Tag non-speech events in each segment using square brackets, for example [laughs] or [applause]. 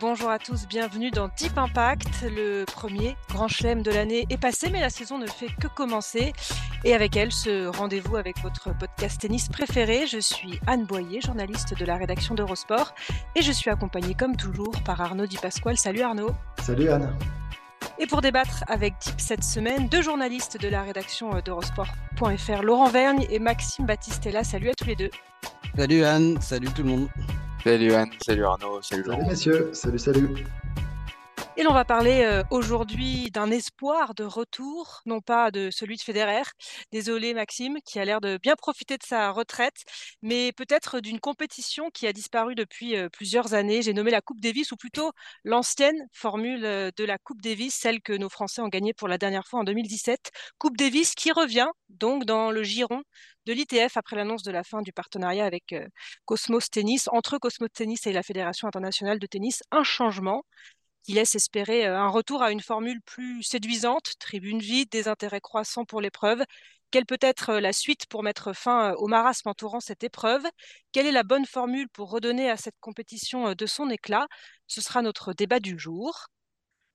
Bonjour à tous, bienvenue dans Deep Impact. Le premier grand chelem de l'année est passé, mais la saison ne fait que commencer. Et avec elle, ce rendez-vous avec votre podcast tennis préféré. Je suis Anne Boyer, journaliste de la rédaction d'Eurosport, et je suis accompagnée comme toujours par Arnaud Di Pasquale. Salut Arnaud. Salut Anne. Et pour débattre avec Deep cette semaine, deux journalistes de la rédaction d'Eurosport.fr, Laurent Vergne et Maxime Battistella. Salut à tous les deux. Salut Anne, salut tout le monde. Salut Anne, salut Arnaud, salut Laurent. Salut messieurs, salut, salut. Et l'on va parler euh, aujourd'hui d'un espoir de retour, non pas de celui de Federer. Désolé Maxime, qui a l'air de bien profiter de sa retraite, mais peut-être d'une compétition qui a disparu depuis euh, plusieurs années. J'ai nommé la Coupe Davis, ou plutôt l'ancienne formule euh, de la Coupe Davis, celle que nos Français ont gagnée pour la dernière fois en 2017. Coupe Davis qui revient donc dans le giron de l'ITF après l'annonce de la fin du partenariat avec Cosmos Tennis. Entre Cosmos Tennis et la Fédération internationale de tennis, un changement qui laisse espérer un retour à une formule plus séduisante, tribune vide, des intérêts croissants pour l'épreuve. Quelle peut être la suite pour mettre fin au marasme entourant cette épreuve? Quelle est la bonne formule pour redonner à cette compétition de son éclat? Ce sera notre débat du jour.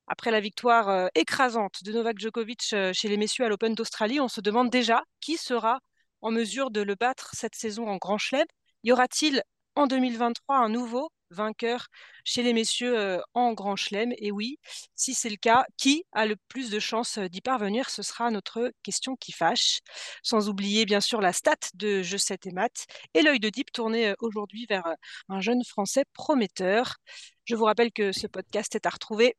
Après la victoire écrasante de Novak Djokovic chez les messieurs à l'Open d'Australie, on se demande déjà qui sera en mesure de le battre cette saison en Grand Chelem. Y aura-t-il en 2023 un nouveau vainqueur chez les messieurs en Grand Chelem Et oui, si c'est le cas, qui a le plus de chances d'y parvenir? Ce sera notre question qui fâche. Sans oublier bien sûr la stat de Je 7 et Math et l'œil de Deep tourné aujourd'hui vers un jeune Français prometteur. Je vous rappelle que ce podcast est à retrouver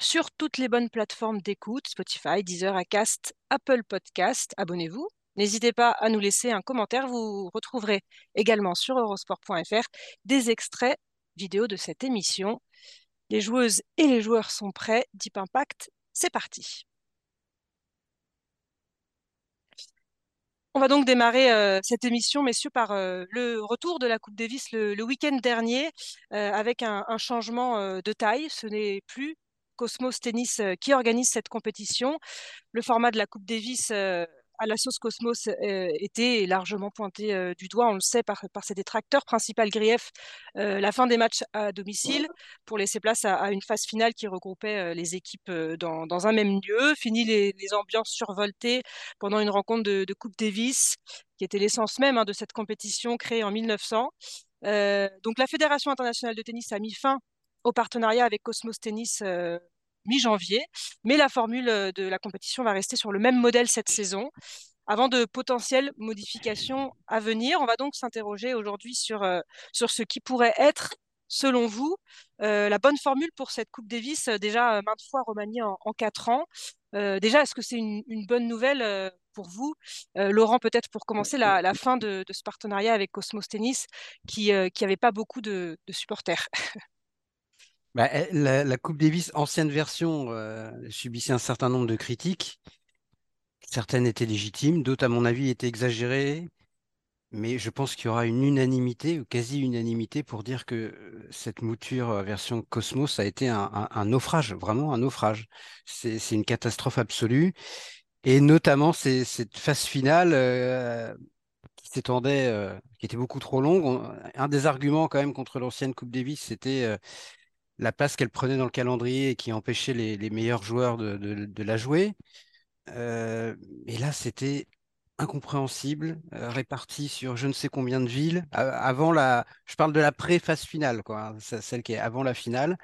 sur toutes les bonnes plateformes d'écoute, Spotify, Deezer, Acast, Apple Podcast. Abonnez-vous. N'hésitez pas à nous laisser un commentaire. Vous retrouverez également sur eurosport.fr des extraits vidéo de cette émission. Les joueuses et les joueurs sont prêts. Deep Impact, c'est parti. On va donc démarrer euh, cette émission, messieurs, par euh, le retour de la Coupe Davis le, le week-end dernier, euh, avec un, un changement de taille. Ce n'est plus Cosmos Tennis qui organise cette compétition. Le format de la Coupe Davis la sauce Cosmos euh, était largement pointé euh, du doigt, on le sait, par, ses détracteurs. Principal grief, euh, la fin des matchs à domicile pour laisser place à, une phase finale qui regroupait les équipes dans, un même lieu. Fini les, ambiances survoltées pendant une rencontre de, de Coupe Davis, qui était l'essence même hein, de cette compétition créée en 1900. donc la Fédération internationale de tennis a mis fin au partenariat avec Cosmos Tennis mi-janvier. Mais la formule euh, de la compétition va rester sur le même modèle cette saison. Avant de potentielles modifications à venir, on va donc s'interroger aujourd'hui sur, euh, sur ce qui pourrait être, selon vous, euh, la bonne formule pour cette Coupe Davis, déjà maintes fois remaniée en, quatre ans. déjà, est-ce que c'est une, bonne nouvelle pour vous? Laurent, peut-être pour commencer, la, fin de, ce partenariat avec Cosmos Tennis qui n'avait pas beaucoup de supporters. [laughs] Bah, la, Coupe Davis, ancienne version, euh, subissait un certain nombre de critiques. Certaines étaient légitimes, d'autres, à mon avis, étaient exagérées. Mais je pense qu'il y aura une unanimité, ou quasi-unanimité, pour dire que euh, cette mouture euh, version Cosmos a été un, naufrage, vraiment un naufrage. C'est une catastrophe absolue. Et notamment cette phase finale qui s'étendait, qui était beaucoup trop longue. un des arguments quand même contre l'ancienne Coupe Davis, c'était la place qu'elle prenait dans le calendrier et qui empêchait les, meilleurs joueurs de, la jouer. Euh, et là, c'était incompréhensible, euh, réparti sur je ne sais combien de villes. avant la, je parle de la pré-phase finale, quoi, hein, celle qui est avant la finale,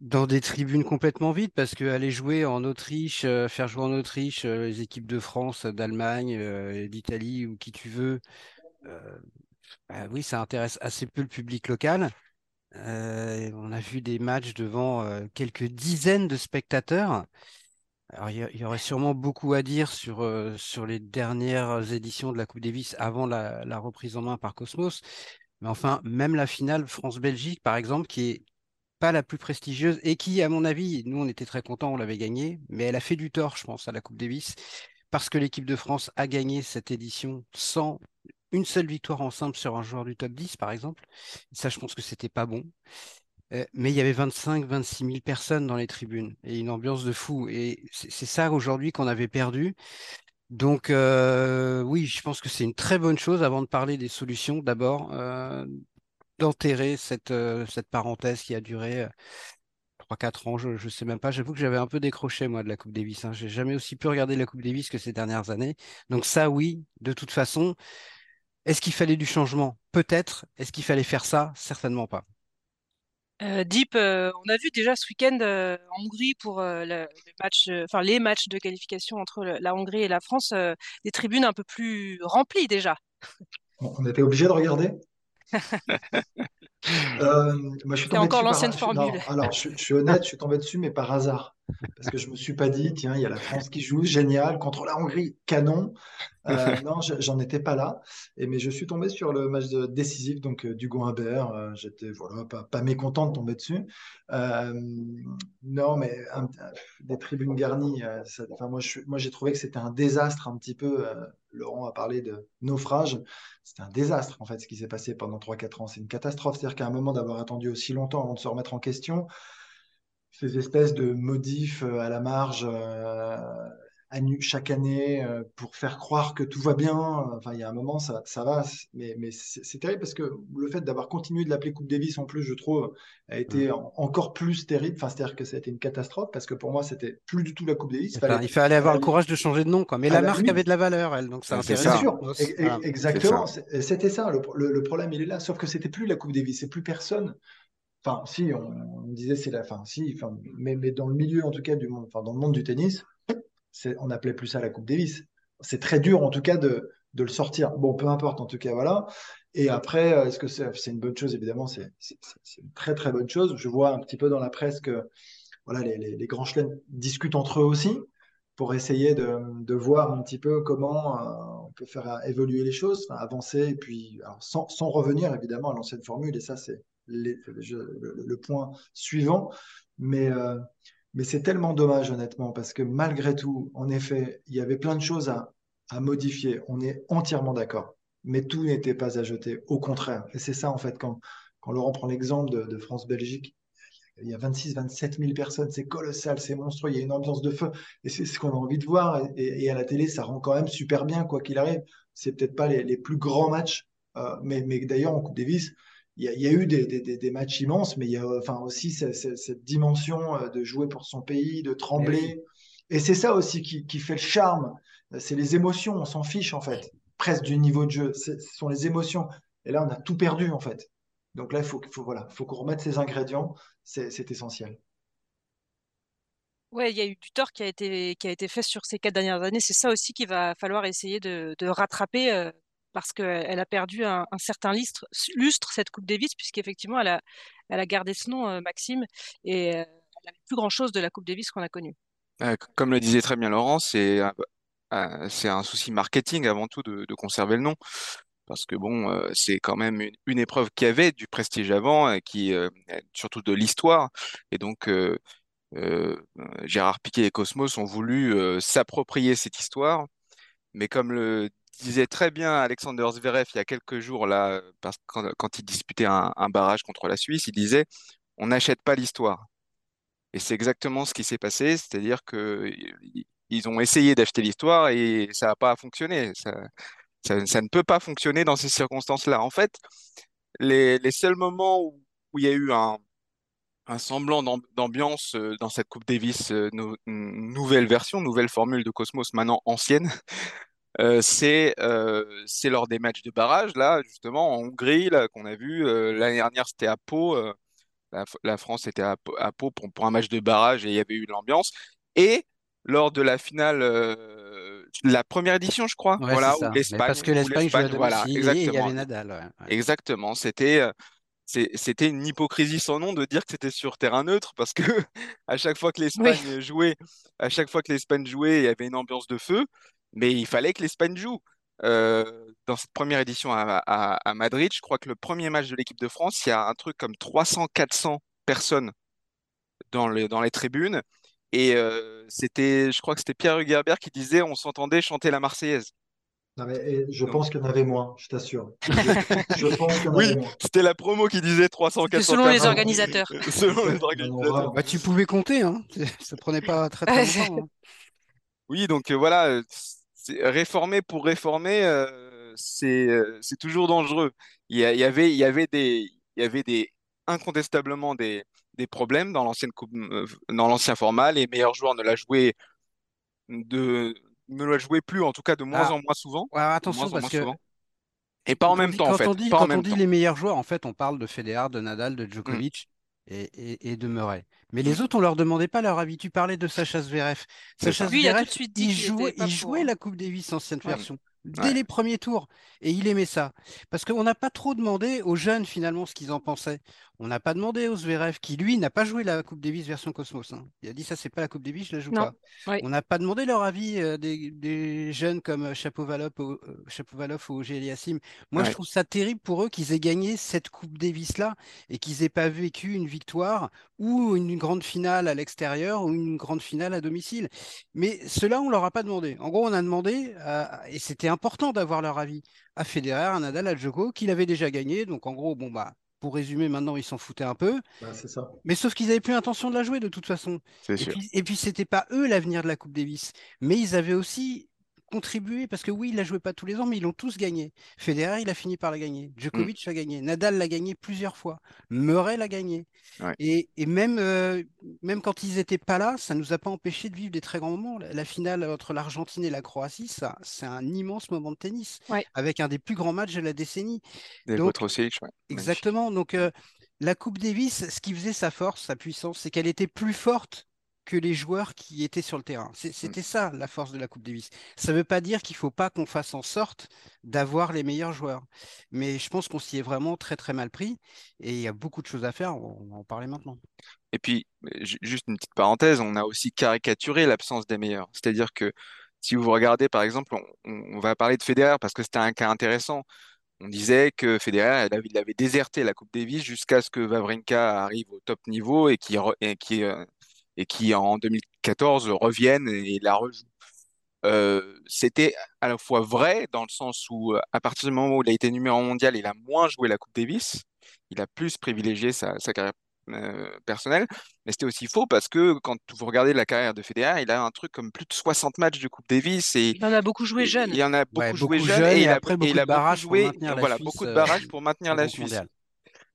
dans des tribunes complètement vides, parce qu'aller jouer en Autriche, euh, faire jouer en Autriche les équipes de France, d'Allemagne, d'Italie ou qui tu veux, bah oui, ça intéresse assez peu le public local. Euh, on a vu des matchs devant euh, quelques dizaines de spectateurs. Alors, il y, aurait sûrement beaucoup à dire sur, euh, sur les dernières éditions de la Coupe Davis avant la, la, reprise en main par Cosmos. Mais enfin, même la finale France-Belgique, par exemple, qui est pas la plus prestigieuse et qui, à mon avis, nous, on était très contents, on l'avait gagnée, mais elle a fait du tort, je pense, à la Coupe Davis, parce que l'équipe de France a gagné cette édition sans une seule victoire en simple sur un joueur du top 10, par exemple. ça, je pense que c'était pas bon. Euh, mais il y avait 25, 26 000 personnes dans les tribunes et une ambiance de fou. Et c'est ça aujourd'hui qu'on avait perdu. Donc euh, oui, je pense que c'est une très bonne chose avant de parler des solutions. D'abord, euh, d'enterrer cette, cette parenthèse qui a duré 3-4 ans, je ne sais même pas. J'avoue que j'avais un peu décroché, moi, de la Coupe Davis. Hein. J'ai jamais aussi pu regarder la Coupe Davis que ces dernières années. Donc ça, oui, de toute façon. Est-ce qu'il fallait du changement? Peut-être. Est-ce qu'il fallait faire ça? Certainement pas. Euh, Deep, euh, on a vu déjà ce week-end euh, en Hongrie pour le, match, enfin les matchs de qualification entre la Hongrie et la France, des tribunes un peu plus remplies déjà. On était obligé de regarder [laughs] moi, je suis tombé encore l'ancienne formule. alors, je, suis honnête, je suis tombé dessus, mais par hasard. Parce que je me suis pas dit, tiens, il y a la France qui joue, génial, contre la Hongrie, canon. Euh, [laughs] non, j'en étais pas là. Et, mais je suis tombé sur le match décisif donc euh, du Humbert. Euh, J'étais voilà, pas, pas, mécontent de tomber dessus. non, mais des tribunes garnies. enfin, moi, moi, j'ai trouvé que c'était un désastre un petit peu. Laurent a parlé de naufrage. C'était un désastre, en fait, ce qui s'est passé pendant 3-4 ans. C'est une catastrophe. C'est-à-dire qu'à un moment d'avoir attendu aussi longtemps avant de se remettre en question, ces espèces de modifs à la marge chaque année euh, pour faire croire que tout va bien. Enfin, il y a un moment, ça, ça va, mais, mais c'est terrible parce que le fait d'avoir continué de l'appeler Coupe Davis, en plus, je trouve, a été encore plus terrible. Enfin, c'est-à-dire que ça a été une catastrophe parce que pour moi, c'était plus du tout la Coupe Davis. Il fallait, il fallait avoir le courage de changer de nom, quoi. Mais la, marque avait de la valeur, elle, donc ça C'est sûr, exactement. C'était ça. Le, problème, il est là. Sauf que c'était plus la Coupe Davis, c'est plus personne. Enfin, si, on, disait c'est la fin, si, mais, dans le milieu, en tout cas, du monde, enfin, dans le monde du tennis, on n'appelait plus ça la Coupe Davis. C'est très dur, en tout cas, de, le sortir. Bon, peu importe, en tout cas, voilà. Et après, euh, est-ce que c'est une bonne chose? Évidemment, c'est une très, très bonne chose. Je vois un petit peu dans la presse que voilà, les, grands chelems discutent entre eux aussi pour essayer de, voir un petit peu comment euh, on peut faire évoluer les choses, avancer, et puis sans, revenir évidemment à l'ancienne formule, et ça c'est le, point suivant, mais euh, mais c'est tellement dommage, honnêtement, parce que malgré tout, en effet, il y avait plein de choses à, modifier. On est entièrement d'accord. Mais tout n'était pas à jeter. Au contraire. Et c'est ça, en fait, quand, quand Laurent prend l'exemple de, France-Belgique, il y a 26, 27 000 personnes, c'est colossal, c'est monstrueux, il y a une ambiance de feu, et c'est ce qu'on a envie de voir. Et, à la télé, ça rend quand même super bien, quoi qu'il arrive. C'est peut-être pas les, plus grands matchs, euh, mais, mais d'ailleurs, en Coupe Davis, il y, a, eu des, matchs immenses, mais il y a enfin aussi cette, dimension euh, de jouer pour son pays, de trembler. Et c'est ça aussi qui, fait le charme. C'est les émotions, on s'en fiche en fait, presque du niveau de jeu. Ce sont les émotions. Et là, on a tout perdu en fait. Donc là, il faut, faut, voilà, faut qu'on remette ces ingrédients. C'est essentiel. Ouais, il y a eu du tort qui a été, qui a été fait sur ces quatre dernières années. C'est ça aussi qu'il va falloir essayer de, rattraper. Euh, parce qu'elle a perdu un, certain lustre, cette Coupe Davis, puisqu'effectivement, elle a, gardé ce nom, euh, Maxime, et euh, elle plus grand-chose de la Coupe Davis qu'on a connue. comme le disait très bien Laurent, c'est un souci marketing avant tout de, conserver le nom. Parce que bon, euh, c'est quand même une, épreuve qui avait du prestige avant, qui surtout de l'histoire. Et donc, Gérard Piquet et Cosmos ont voulu s'approprier cette histoire. Mais comme le disait très bien Alexander Zverev il y a quelques jours, là, parce que quand, il disputait un, barrage contre la Suisse, il disait on n'achète pas l'histoire. Et c'est exactement ce qui s'est passé, c'est-à-dire que ils ont essayé d'acheter l'histoire et ça n'a pas fonctionné. Ça, ça, ne peut pas fonctionner dans ces circonstances-là. En fait, les, les seuls moments où, où, il y a eu un, un semblant d'ambiance euh, dans cette Coupe Davis, euh, nouvelle version, nouvelle formule de Cosmos, maintenant ancienne, euh, c'est euh, c'est lors des matchs de barrage, là, justement, en Hongrie, qu'on a vu. Euh, l'année dernière, c'était à Pau. La, France était à, Pau pour, pour, un match de barrage et il y avait eu l'ambiance. Et lors de la finale, la première édition, je crois, voilà, où l'Espagne. Parce que l'Espagne jouait à voilà, exactement. et il y avait Nadal. Exactement, c'était c'était une hypocrisie sans nom de dire que c'était sur terrain neutre parce que [laughs] à chaque fois que l'Espagne jouait, à chaque fois que l'Espagne jouait, il y avait une ambiance de feu, mais il fallait que l'Espagne joue. Euh, dans cette première édition à, Madrid, je crois que le premier match de l'équipe de France, il y a un truc comme 300-400 personnes dans les, dans les tribunes. Et euh, c'était, je crois que c'était Pierre Hugerbert qui disait on s'entendait chanter la Marseillaise. je pense qu'il y en avait moins, je t'assure. [laughs] oui, c'était la promo qui disait 300 400 Selon les organisateurs. [laughs] selon les [laughs] organisateurs. Bah, tu pouvais compter, hein. ça prenait pas très très longtemps. Hein. Oui, donc euh, voilà, réformer pour réformer, euh, c'est c'est toujours dangereux. Il y, avait, il y avait des, il y avait des incontestablement des, des problèmes dans l'ancienne euh, dans l'ancien format. Les meilleurs joueurs ne la jouaient de ne la jouaient plus, en tout cas de moins ah. en moins souvent. attention parce que et pas en même temps en fait. On dit, quand on dit les meilleurs joueurs, en fait, on parle de Federer, de Nadal, de Djokovic. Et, et, de Murray. Mais les autres, on leur demandait pas leur avis. Tu parlais de Sacha Zverev. Sacha Zverev, il, jouait, il jouait la Coupe Davis ancienne version dès les premiers tours. Et il aimait ça. Parce qu'on n'a pas trop demandé aux jeunes finalement ce qu'ils en pensaient. On n'a pas demandé aux Zverev, qui lui n'a pas joué la Coupe Davis version Cosmos. Hein. Il a dit ça, c'est pas la Coupe Davis, je la joue pas. On n'a pas demandé leur avis euh, des, jeunes comme Chapovalov, euh, Chapovalov ou Géliassim. Moi, je trouve ça terrible pour eux qu'ils aient gagné cette Coupe Davis là et qu'ils aient pas vécu une victoire ou une grande finale à l'extérieur ou une grande finale à domicile. Mais cela, on leur a pas demandé. En gros, on a demandé, et c'était important d'avoir leur avis, à Federer, à Nadal, à Djoko, qu'il avait déjà gagné. Donc en gros, bon bah pour résumer, maintenant, ils s'en foutaient un peu. Bah, ça. Mais sauf qu'ils n'avaient plus l'intention de la jouer de toute façon. Et puis, et puis, c'était pas eux l'avenir de la Coupe Davis. Mais ils avaient aussi contribué, parce que oui, il la joué pas tous les ans, mais ils l'ont tous gagné. Federer, il a fini par la gagner. Djokovic mm. a gagné. Nadal l'a gagné plusieurs fois. Murray l'a gagné. Et, même, euh, même quand ils n'étaient pas là, ça ne nous a pas empêché de vivre des très grands moments. La, finale entre l'Argentine et la Croatie, ça, c'est un immense moment de tennis, avec un des plus grands matchs de la décennie. Donc, exactement. Donc, euh, la Coupe Davis, ce qui faisait sa force, sa puissance, c'est qu'elle était plus forte que les joueurs qui étaient sur le terrain. Mmh. C'était ça la force de la Coupe Davis. Ça ne veut pas dire qu'il ne faut pas qu'on fasse en sorte d'avoir les meilleurs joueurs. Mais je pense qu'on s'y est vraiment très très mal pris et il y a beaucoup de choses à faire. On va en parler maintenant. Et puis, juste une petite parenthèse, on a aussi caricaturé l'absence des meilleurs. C'est-à-dire que si vous regardez, par exemple, on, va parler de Federer parce que c'était un cas intéressant. On disait que Federer, il avait, déserté la Coupe Davis jusqu'à ce que Wawrinka arrive au top niveau et qui, qui euh, et qui en 2014 reviennent et la rejouent. Euh, c'était à la fois vrai dans le sens où à partir du moment où il a été numéro mondial, il a moins joué la Coupe Davis, il a plus privilégié sa, carrière euh, personnelle, mais c'était aussi faux parce que quand vous regardez la carrière de Federer, il a un truc comme plus de 60 matchs de Coupe Davis et il en a beaucoup joué jeune. Il en a beaucoup joué jeune et, il a, après beaucoup, de barrages joué, voilà, beaucoup de barrages pour maintenir la Suisse.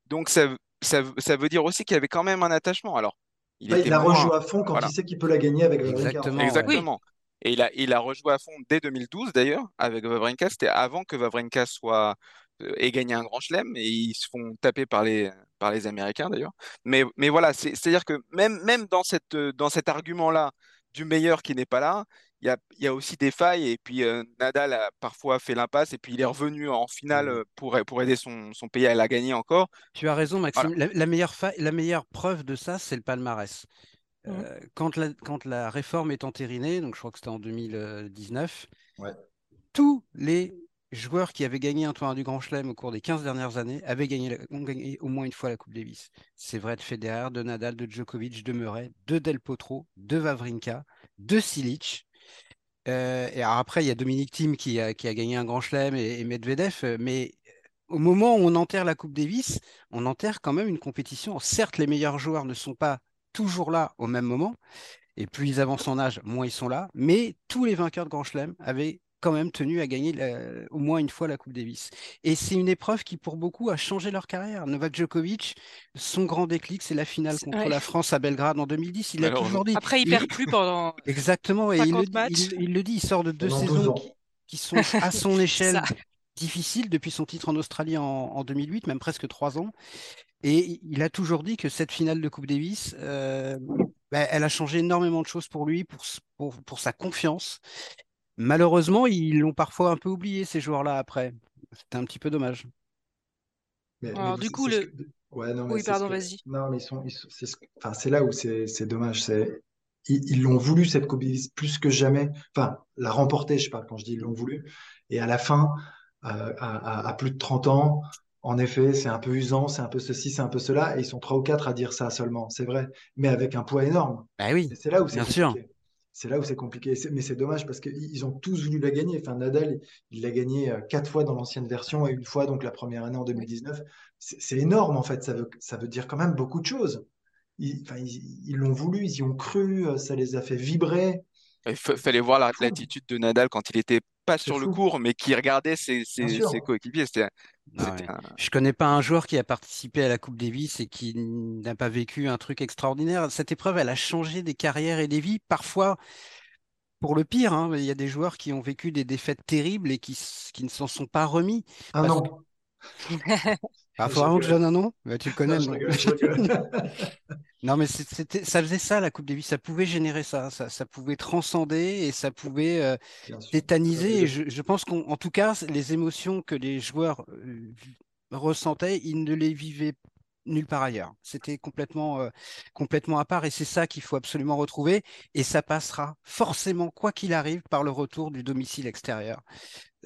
Donc ça, ça, ça veut dire aussi qu'il y avait quand même un attachement. Alors il, la rejoue à fond quand il sait qu'il peut la gagner avec Wawrinka. Exactement. Et il a, il a rejoué à fond dès 2012 d'ailleurs avec Wawrinka. C'était avant que Wawrinka soit euh, ait gagné un grand chelem et ils se font taper par les, par les Américains d'ailleurs. Mais, mais voilà, c'est-à-dire que même, même dans, cette, dans cet argument-là du meilleur qui n'est pas là, il y a, y a, aussi des failles. Et puis euh, Nadal a parfois fait l'impasse et puis il est revenu en finale mmh. pour, pour aider son, son pays à la gagner encore. Tu as raison, Maxime. La, meilleure la meilleure preuve de ça, c'est le palmarès. Mmh. Euh, quand, la, quand la réforme est entérinée, donc je crois que c'était en 2019, tous les joueurs qui avaient gagné un tournoi du Grand Chelem au cours des 15 dernières années avaient gagné, ont gagné au moins une fois la Coupe Davis. C'est vrai de Federer, de Nadal, de Djokovic, de Murray, de Del Potro, de Wawrinka, de Silic. Euh, et après, il y a Dominique Thiem qui a, gagné un grand chelem et, Medvedev. Euh, mais au moment où on enterre la Coupe Davis, on enterre quand même une compétition. Certes, les meilleurs joueurs ne sont pas toujours là au même moment. Et plus ils avancent en âge, moins ils sont là. Mais tous les vainqueurs de Grand Chelem avaient quand même tenu à gagner au moins une fois la Coupe Davis. Et c'est une épreuve qui, pour beaucoup, a changé leur carrière. Novak Djokovic, son grand déclic, c'est la finale contre la France à Belgrade en 2010. Il a toujours dit. Après, il perd plus pendant. Exactement. Et il le, dit, il sort de deux saisons qui, sont à [laughs] son échelle difficiles depuis son titre en Australie en, 2008, même presque trois ans. Et il a toujours dit que cette finale de Coupe Davis, euh, bah, elle a changé énormément de choses pour lui, pour, pour, pour sa confiance. Malheureusement, ils l'ont parfois un peu oublié, ces joueurs-là, après. C'était un petit peu dommage. Alors, du coup, le... Ouais, non, mais Oui, pardon, que... vas-y. Non, mais ils sont, ils sont- c'est ce- enfin, c'est là où c'est c'est dommage. C'est ils ils l'ont voulu cette Coupe Davis plus que jamais. Enfin, la remporter, je parle quand je dis ils l'ont voulu. Et à la fin, euh, à, à- à plus de 30 ans, en effet, c'est un peu usant, c'est un peu ceci, c'est un peu cela. Et ils sont trois ou quatre à dire ça seulement. C'est vrai, mais avec un poids énorme. Bah oui, Et c'est là où c'est bien sûr. C'est là où c'est compliqué. Mais c'est dommage parce qu'ils ont tous voulu la gagner. Enfin, Nadal, il l'a gagné euh, quatre fois dans l'ancienne version et une fois, donc la première année en 2019. C'est énorme, en fait. Ça veut, ça veut dire quand même beaucoup de choses. Ils, enfin, ils, ils l'ont voulu, ils y ont cru, euh, ça les a fait vibrer. Il fa- fallait voir l'attitude de Nadal quand il était pas sur le fou. court, mais qui regardait ses, ses, ses coéquipiers. C'était, Ah ouais. un- Je connais pas un joueur qui a participé à la Coupe Davis et qui n'a pas vécu un truc extraordinaire. Cette épreuve, elle a changé des carrières et des vies, parfois pour le pire. hein. Il y a des joueurs qui ont vécu des défaites terribles et qui, s- qui ne s'en sont pas remis. Un Parce an. que... [laughs] Ah, Je faut vraiment que je donne un nom? Bah, tu le connais, Non, je non? rigole, je rigole. [laughs] Non, mais c'était, ça faisait ça, la Coupe Davis. Ça pouvait générer ça. Ça, ça pouvait transcender et ça pouvait euh, tétaniser. Et je, je pense qu'en en tout cas, les émotions que les joueurs euh, ressentaient, ils ne les vivaient nulle part ailleurs. C'était complètement, euh, complètement à part et c'est ça qu'il faut absolument retrouver. Et ça passera forcément, quoi qu'il arrive, par le retour du domicile extérieur.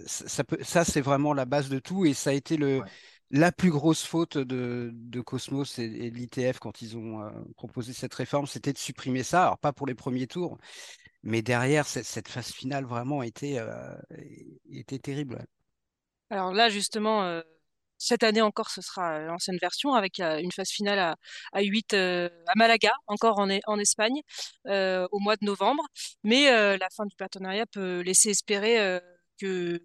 Ça, ça peut, ça, c'est vraiment la base de tout et ça a été le, Ouais. La plus grosse faute de, Cosmos et, de l'ITF quand ils ont euh, proposé cette réforme, c'était de supprimer ça. Alors, pas pour les premiers tours, mais derrière, cette, phase finale vraiment était, euh, terrible. Alors là, justement, euh, cette année encore, ce sera l'ancienne version avec euh, une phase finale à, à 8 euh, à Malaga, encore en, Espagne, au mois de novembre. Mais la fin du partenariat peut laisser espérer que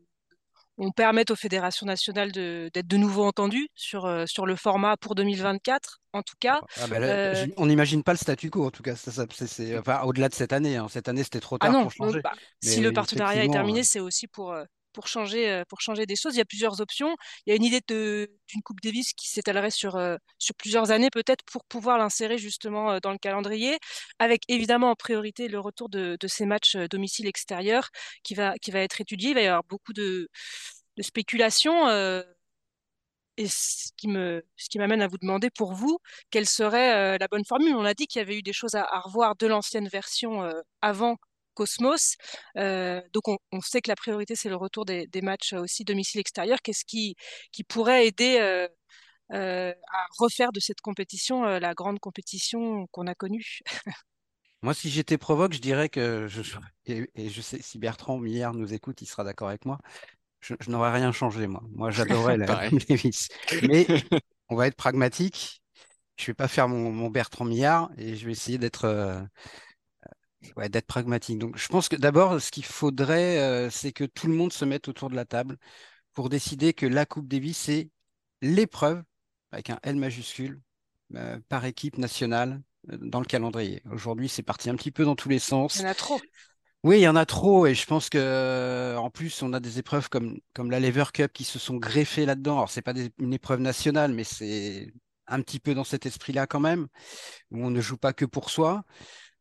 on permette aux fédérations nationales d'être de nouveau entendues sur, euh, sur le format pour 2024, en tout cas. Ah bah là, Euh, on n'imagine pas le statu quo, en tout cas. C'est- enfin, au-delà de cette année. hein. Cette année, c'était trop Ah tard non, pour changer. bah, si le partenariat est terminé, euh, c'est aussi pour, euh, pour changer, euh, pour changer des choses. Il y a plusieurs options. Il y a une idée d'une Coupe Davis qui s'étalerait sur, euh, sur plusieurs années, peut-être pour pouvoir l'insérer justement euh, dans le calendrier, avec évidemment en priorité le retour de, de ces matchs euh, domicile-extérieur qui va, qui va être étudié. Il va y avoir beaucoup de, de spéculations. euh, et ce qui me, ce qui m'amène à vous demander pour vous, quelle serait euh, la bonne formule? On a dit qu'il y avait eu des choses à, revoir de l'ancienne version euh, avant Cosmos. Donc on, sait que la priorité, c'est le retour des, matchs aussi domicile-extérieur. Qu'est-ce qui, qui pourrait aider à refaire de cette compétition la grande compétition qu'on a connue? [laughs] moi, si j'étais provoque, je dirais que je, et, je sais si Bertrand Milliard nous écoute, il sera d'accord avec moi. Je, je n'aurais rien changé, moi. Moi, [laughs] j'adorais la. Coupe [laughs] Davis. Mais on va être pragmatique. Je vais pas faire mon, mon Bertrand Millard et je vais essayer d'être euh, ouais, d'être pragmatique. Donc, je pense que d'abord, ce qu'il faudrait, euh, c'est que tout le monde se mette autour de la table pour décider que la Coupe Davis, c'est l'épreuve, avec un L majuscule, euh, par équipe nationale dans le calendrier. Aujourd'hui, c'est parti un petit peu dans tous les Il sens. y en a trop. Oui, il y en a trop et je pense que euh, en plus on a des épreuves comme comme la Lever Cup qui se sont greffées là-dedans. Alors c'est pas des- une épreuve nationale, mais c'est un petit peu dans cet esprit-là quand même, où on ne joue pas que pour soi.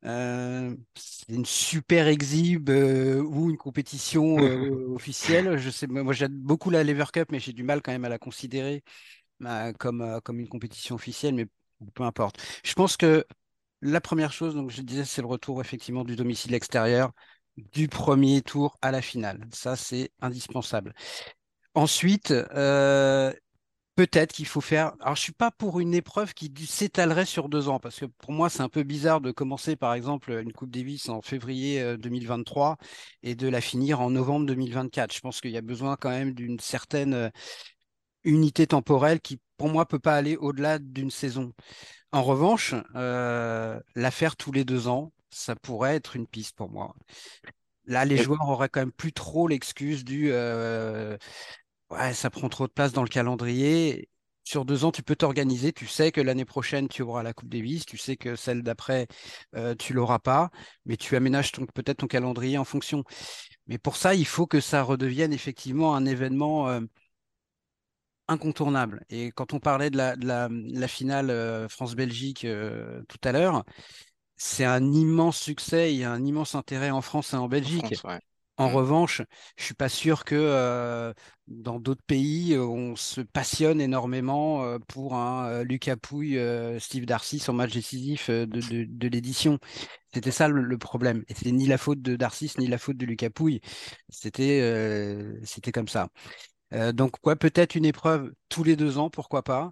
Euh, c'est une super exhibe euh, ou une compétition [laughs] euh, officielle. Je sais, moi j'aime beaucoup la Lever Cup, mais j'ai du mal quand même à la considérer euh, comme euh, comme une compétition officielle, mais peu importe. Je pense que la première chose, donc je disais, c'est le retour effectivement du domicile extérieur du premier tour à la finale. Ça, c'est indispensable. Ensuite, euh, peut-être qu'il faut faire. Alors, je suis pas pour une épreuve qui s'étalerait sur deux ans, parce que pour moi, c'est un peu bizarre de commencer, par exemple, une Coupe Davis en février euh, 2023 et de la finir en novembre 2024. Je pense qu'il y a besoin quand même d'une certaine euh, unité temporelle qui, pour moi, peut pas aller au-delà d'une saison. En revanche, euh, la faire tous les deux ans, ça pourrait être une piste pour moi. Là, les joueurs auraient quand même plus trop l'excuse du euh, ouais, ça prend trop de place dans le calendrier. Sur deux ans, tu peux t'organiser. Tu sais que l'année prochaine, tu auras la Coupe Davis. Tu sais que celle d'après, euh, tu l'auras pas. Mais tu aménages peut-être ton calendrier en fonction. Mais pour ça, il faut que ça redevienne effectivement un événement euh, incontournable. Et quand on parlait de la, de la, la finale euh, France-Belgique euh, tout à l'heure, c'est un immense succès, il y a un immense intérêt en France et en En Belgique. France, ouais. En Mm. revanche, je suis pas sûr que euh, dans d'autres pays, on se passionne énormément euh, pour un Lucas Pouille, Steve Darcy, son match décisif de, l'édition. C'était ça le, le problème. Et c'était ni la faute de Darcy, ni la faute de Lucas Pouille. C'était c'était comme ça. Euh, donc, quoi, peut-être une épreuve tous les deux ans, pourquoi pas.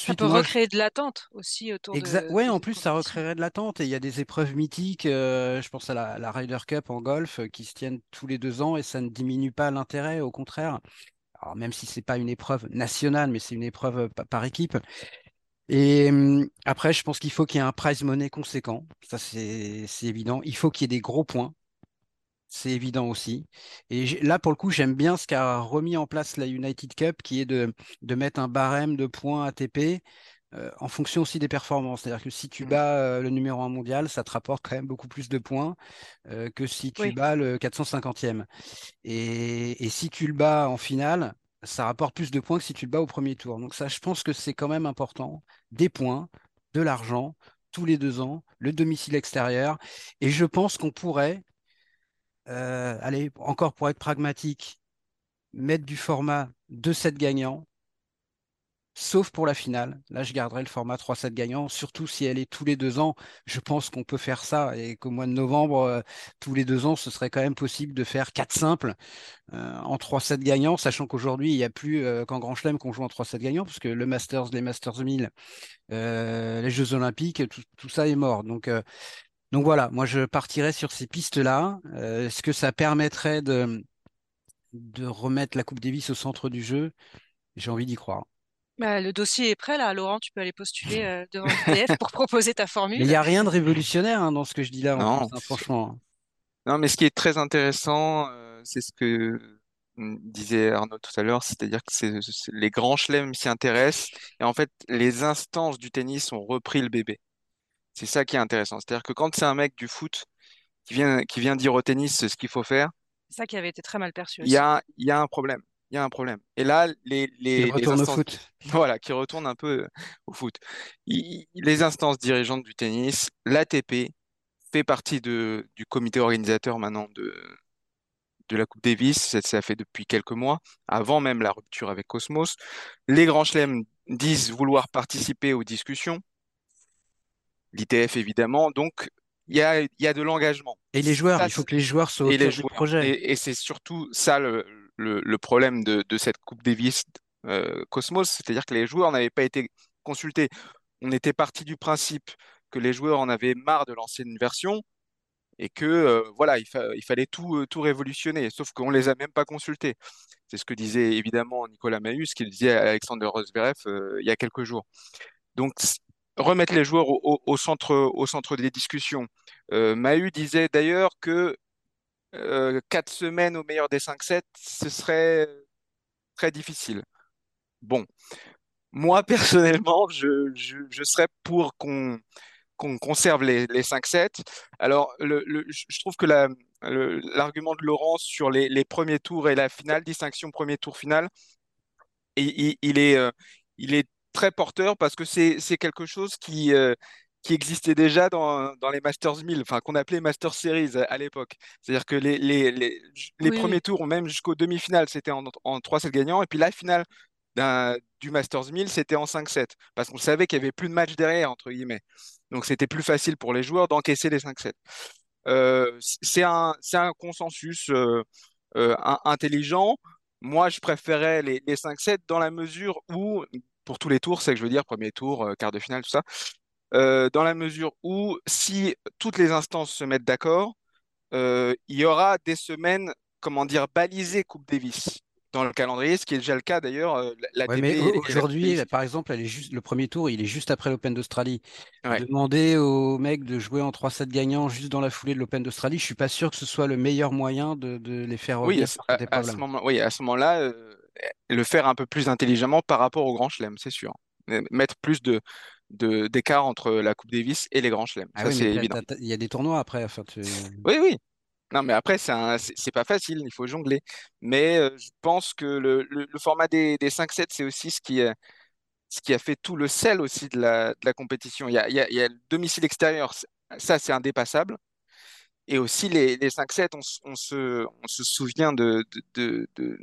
Ça Ensuite, peut moi, je- recréer de l'attente aussi autour Exa- de, de en plus, ça recréerait de l'attente. Et il y a des épreuves mythiques. euh, je pense à la, la Ryder Cup en golf euh, qui se tiennent tous les deux ans et ça ne diminue pas l'intérêt, au contraire. Alors, même si c'est pas une épreuve nationale, mais c'est une épreuve pa- par équipe. Et hum, après, je pense qu'il faut qu'il y ait un prize money conséquent. Ça, c'est évident. Il faut qu'il y ait des gros points. C'est évident aussi. Et là, pour le coup, j'aime bien ce qu'a remis en place la United Cup, qui est de, de mettre un barème de points ATP euh, en fonction aussi des performances. C'est-à-dire que si tu Mm. bats euh, le numéro un mondial, ça te rapporte quand même beaucoup plus de points euh, que si tu Oui. bats le 450e. Et, et si tu le bats en finale, ça rapporte plus de points que si tu le bats au premier tour. Donc ça, je pense que c'est quand même important. Des points, de l'argent, tous les deux ans, le domicile extérieur. Et je pense qu'on pourrait, euh, allez, encore pour être pragmatique, mettre du format 2-7 gagnants sauf pour la finale. Là, je garderai le format 3-7 gagnants, surtout si elle est tous les deux ans. Je pense qu'on peut faire ça et qu'au mois de novembre, euh, tous les deux ans, ce serait quand même possible de faire 4 simples euh, en 3-7 gagnants, sachant qu'aujourd'hui, il n'y a plus qu'en Grand Chelem qu'on joue en 3-7 gagnants, parce que le Masters, les Masters 1000, euh, les Jeux Olympiques, tout, tout ça est mort. Donc, donc voilà, moi, je partirais sur ces pistes-là. Euh, Est-ce que ça permettrait de, de remettre la Coupe Davis au centre du jeu? J'ai envie d'y croire. Bah, le dossier est prêt là, Laurent, tu peux aller postuler euh, devant l'ITF pour [laughs] proposer ta Mais il formule. n'y a rien de révolutionnaire hein, dans ce que je dis là Non. hein, franchement. Non, mais ce qui est très intéressant, euh, c'est ce que mm, disait Arnaud tout à l'heure, c'est-à-dire que les grands chelems s'y intéressent et en fait, les instances du tennis ont repris le bébé. C'est ça qui est intéressant. C'est-à-dire que quand c'est un mec du foot qui vient, qui vient dire au tennis ce qu'il faut faire, C'est ça qui avait été très mal perçu il y a, il y a un problème. Il y a un problème. Et là, les, les retourne au instances, foot. [laughs] voilà, qui retournent un peu au foot. Il- les instances dirigeantes du tennis, l'ATP fait partie de, du comité organisateur maintenant de, de la Coupe Davis. Ça, ça fait depuis quelques mois, avant même la rupture avec Cosmos. Les grands chelems disent vouloir participer aux discussions. L'ITF, évidemment. Donc, il y a, y a de l'engagement. Et les joueurs, Ça, il faut que les joueurs soient au cœur du projet. Et, et c'est surtout ça le, le, le problème de, de cette Coupe Davis euh, Cosmos, c'est-à-dire que les joueurs n'avaient pas été consultés. On était parti du principe que les joueurs en avaient marre de l'ancienne version et que euh, voilà, il, fa- il fallait tout, euh, tout révolutionner, sauf qu'on les a même pas consultés. C'est ce que disait évidemment Nicolas Mahut, ce qu'il disait à Alexander euh, il y a quelques jours. Donc, remettre les joueurs au, centre, des discussions. Euh, Mahut disait d'ailleurs que euh, quatre semaines au meilleur des 5-7, ce serait très difficile. Bon, moi [laughs] personnellement, je, serais pour qu'on conserve les, les 5-7. Alors, je trouve que l'argument de Laurence sur les, premiers tours et la finale, distinction premier tour finale, il, il- il est, euh, il est très porteur parce que c'est quelque chose qui, euh, qui existait déjà dans, dans les Masters 1000, enfin qu'on appelait Masters Series à, à l'époque. C'est-à-dire que les, les, les, les Oui, premiers oui. tours, même jusqu'aux demi-finales, c'était en, en 3-7 gagnants, et puis la finale du Masters 1000, c'était en 5-7, parce qu'on savait qu'il n'y avait plus de match derrière, entre guillemets. Donc c'était plus facile pour les joueurs d'encaisser les 5-7. Euh, c'est un, un consensus euh, euh, in- intelligent. Moi, je préférais les, les 5-7 dans la mesure où, pour tous les tours, c'est que je veux dire, premier tour, euh, quart de finale, tout ça, euh, dans la mesure où si toutes les instances se mettent d'accord, euh, il y aura des semaines, comment dire, balisées Coupe Davis dans le calendrier, ce qui est déjà le cas d'ailleurs, euh, la Ouais, mais aujourd'hui, par exemple, elle est juste, le premier tour, il est juste après l'Open d'Australie. Ouais. Demander aux mecs de jouer en 3-7 gagnants juste dans la foulée de l'Open d'Australie, je suis pas sûr que ce soit le meilleur moyen de, de les faire Oui, à ce, sur à- cette à ce épreuve-là. moment, oui, à ce moment-là, euh, le faire un peu plus intelligemment par rapport au Grand Chelem, c'est sûr. Mettre plus de, d'écart entre la Coupe Davis et les Grands Chelems, Ah oui, c'est évident. il y a des tournois après. Enfin, tu- Oui, oui. Non, mais après, c'est pas facile, il faut jongler. Mais euh, je pense que le, le, le format des, des 5-7, c'est aussi ce qui, euh, ce qui a fait tout le sel aussi de la, de la compétition. Il y a, il y a, il y a le domicile extérieur, ça c'est indépassable. Et aussi les, les 5-7, on, on, se, on se souvient de, de, de,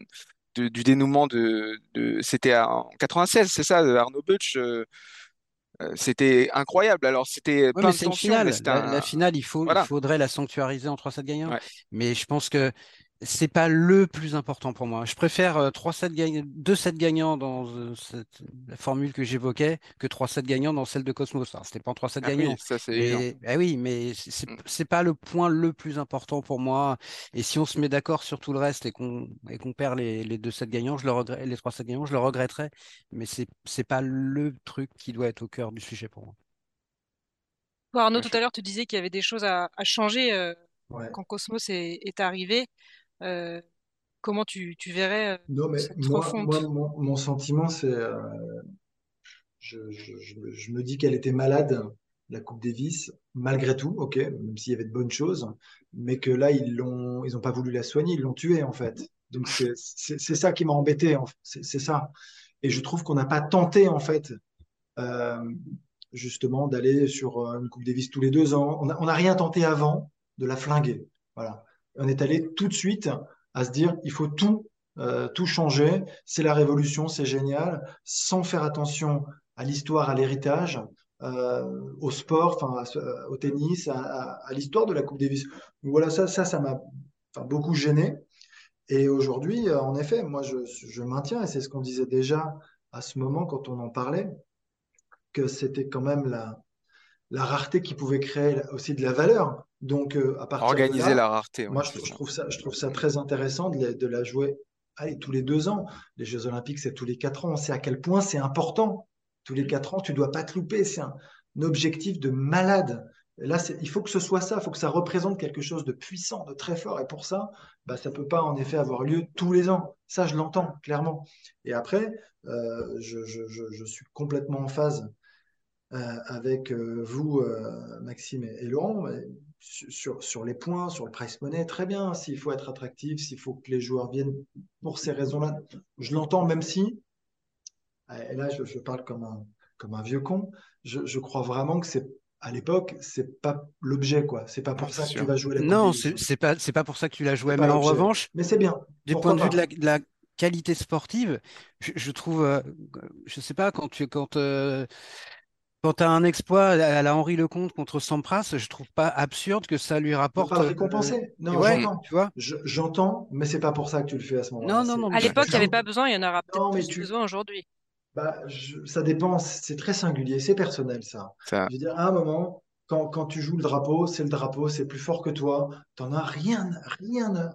de du dénouement de, de c'était en 96, c'est ça, Arnaud Butch. c'était incroyable. Alors, c'était tensions. Finale. La, finale, il, faut, il faudrait la sanctuariser en 3-7 gagnants. Mais je pense que c'est pas le plus important pour moi. Je préfère 3 7 gagnants, 2 7 gagnants dans cette, la formule que j'évoquais que 3 7 gagnants dans celle de Cosmos. Alors, c'était pas en 3 7 ah gagnants. Oui, ça, c'est ah oui, mais c'est mmh. pas le point le plus important pour moi. Et si on se met d'accord sur tout le reste et qu'on qu'on perd les, les 2 7 gagnants, je le regrette, les 3 7 gagnants, je le regretterais. Mais c'est c'est pas le truc qui doit être au cœur du sujet pour moi. Arnaud, tout à l'heure, tu disais qu'il y avait des choses à, à changer euh, quand Cosmos est, est arrivé. Euh, comment tu, tu verrais euh, non, mais moi, moi mon, mon, sentiment, c'est. Euh, je, je, je, me dis qu'elle était malade, la Coupe Davis, malgré tout, ok, même s'il y avait de bonnes choses, mais que là, ils l'ont, ils n'ont pas voulu la soigner, ils l'ont tuée, en fait. Donc, c'est ça qui m'a embêté, c'est ça. Et je trouve qu'on n'a pas tenté, en fait, euh, justement, d'aller sur une Coupe Davis tous les deux ans. On n'a rien tenté avant de la flinguer. Voilà on est allé tout de suite à se dire il faut tout, euh, tout changer, c'est la révolution, c'est génial, sans faire attention à l'histoire, à l'héritage, euh, au sport, euh, au tennis, à, l'histoire de la Coupe Davis. Voilà, ça, ça, ça m'a beaucoup gêné. Et aujourd'hui, en effet, moi, je, maintiens, et c'est ce qu'on disait déjà à ce moment quand on en parlait, que c'était quand même la rareté qui pouvait créer aussi de la valeur. Donc, euh, à partir Organiser la rareté. moi, je, trouve ça, je trouve ça très intéressant de la, jouer allez, tous les deux ans. Les Jeux Olympiques, c'est tous les quatre ans. On sait à quel point c'est important. Tous les quatre ans, tu dois pas te louper. C'est un, objectif de malade. là, il faut que ce soit ça. Il faut que ça représente quelque chose de puissant, de très fort. Et pour ça, bah, ça peut pas en effet avoir lieu tous les ans. Ça, je l'entends clairement. Et après, euh, je, je, suis complètement en phase euh, avec euh, vous, Maxime et, Laurent, sur, sur, les points, sur le price money, très bien. S'il faut être attractif, s'il faut que les joueurs viennent pour ces raisons-là, je l'entends, même si, et là je, parle comme un, comme un vieux con, je, je crois vraiment que c'est à l'époque, c'est pas l'objet, quoi. C'est pas pour ça que tu vas jouer la Non, c'est pas, c'est pas pour ça que tu l'as joué. Mais en revanche, mais c'est bien. Du point de vue de la, qualité sportive, je, trouve, je sais pas, quand tu, quand quand tu as un exploit à la Henri Lecomte contre Sampras, je trouve pas absurde que ça lui rapporte. Pas euh, récompensé. Non, j'entends. Tu vois J'entends, mais c'est pas pour ça que tu le fais à ce moment-là. Non, non, non. À l'époque, il n'y avait pas besoin. Il y en aura peut-être plus tu... besoin aujourd'hui. Bah, ça dépend. C'est très singulier. C'est personnel, ça. Je veux dire, à un moment, quand, quand tu joues le drapeau, c'est le drapeau, c'est plus fort que toi. Tu n'en as rien, rien à.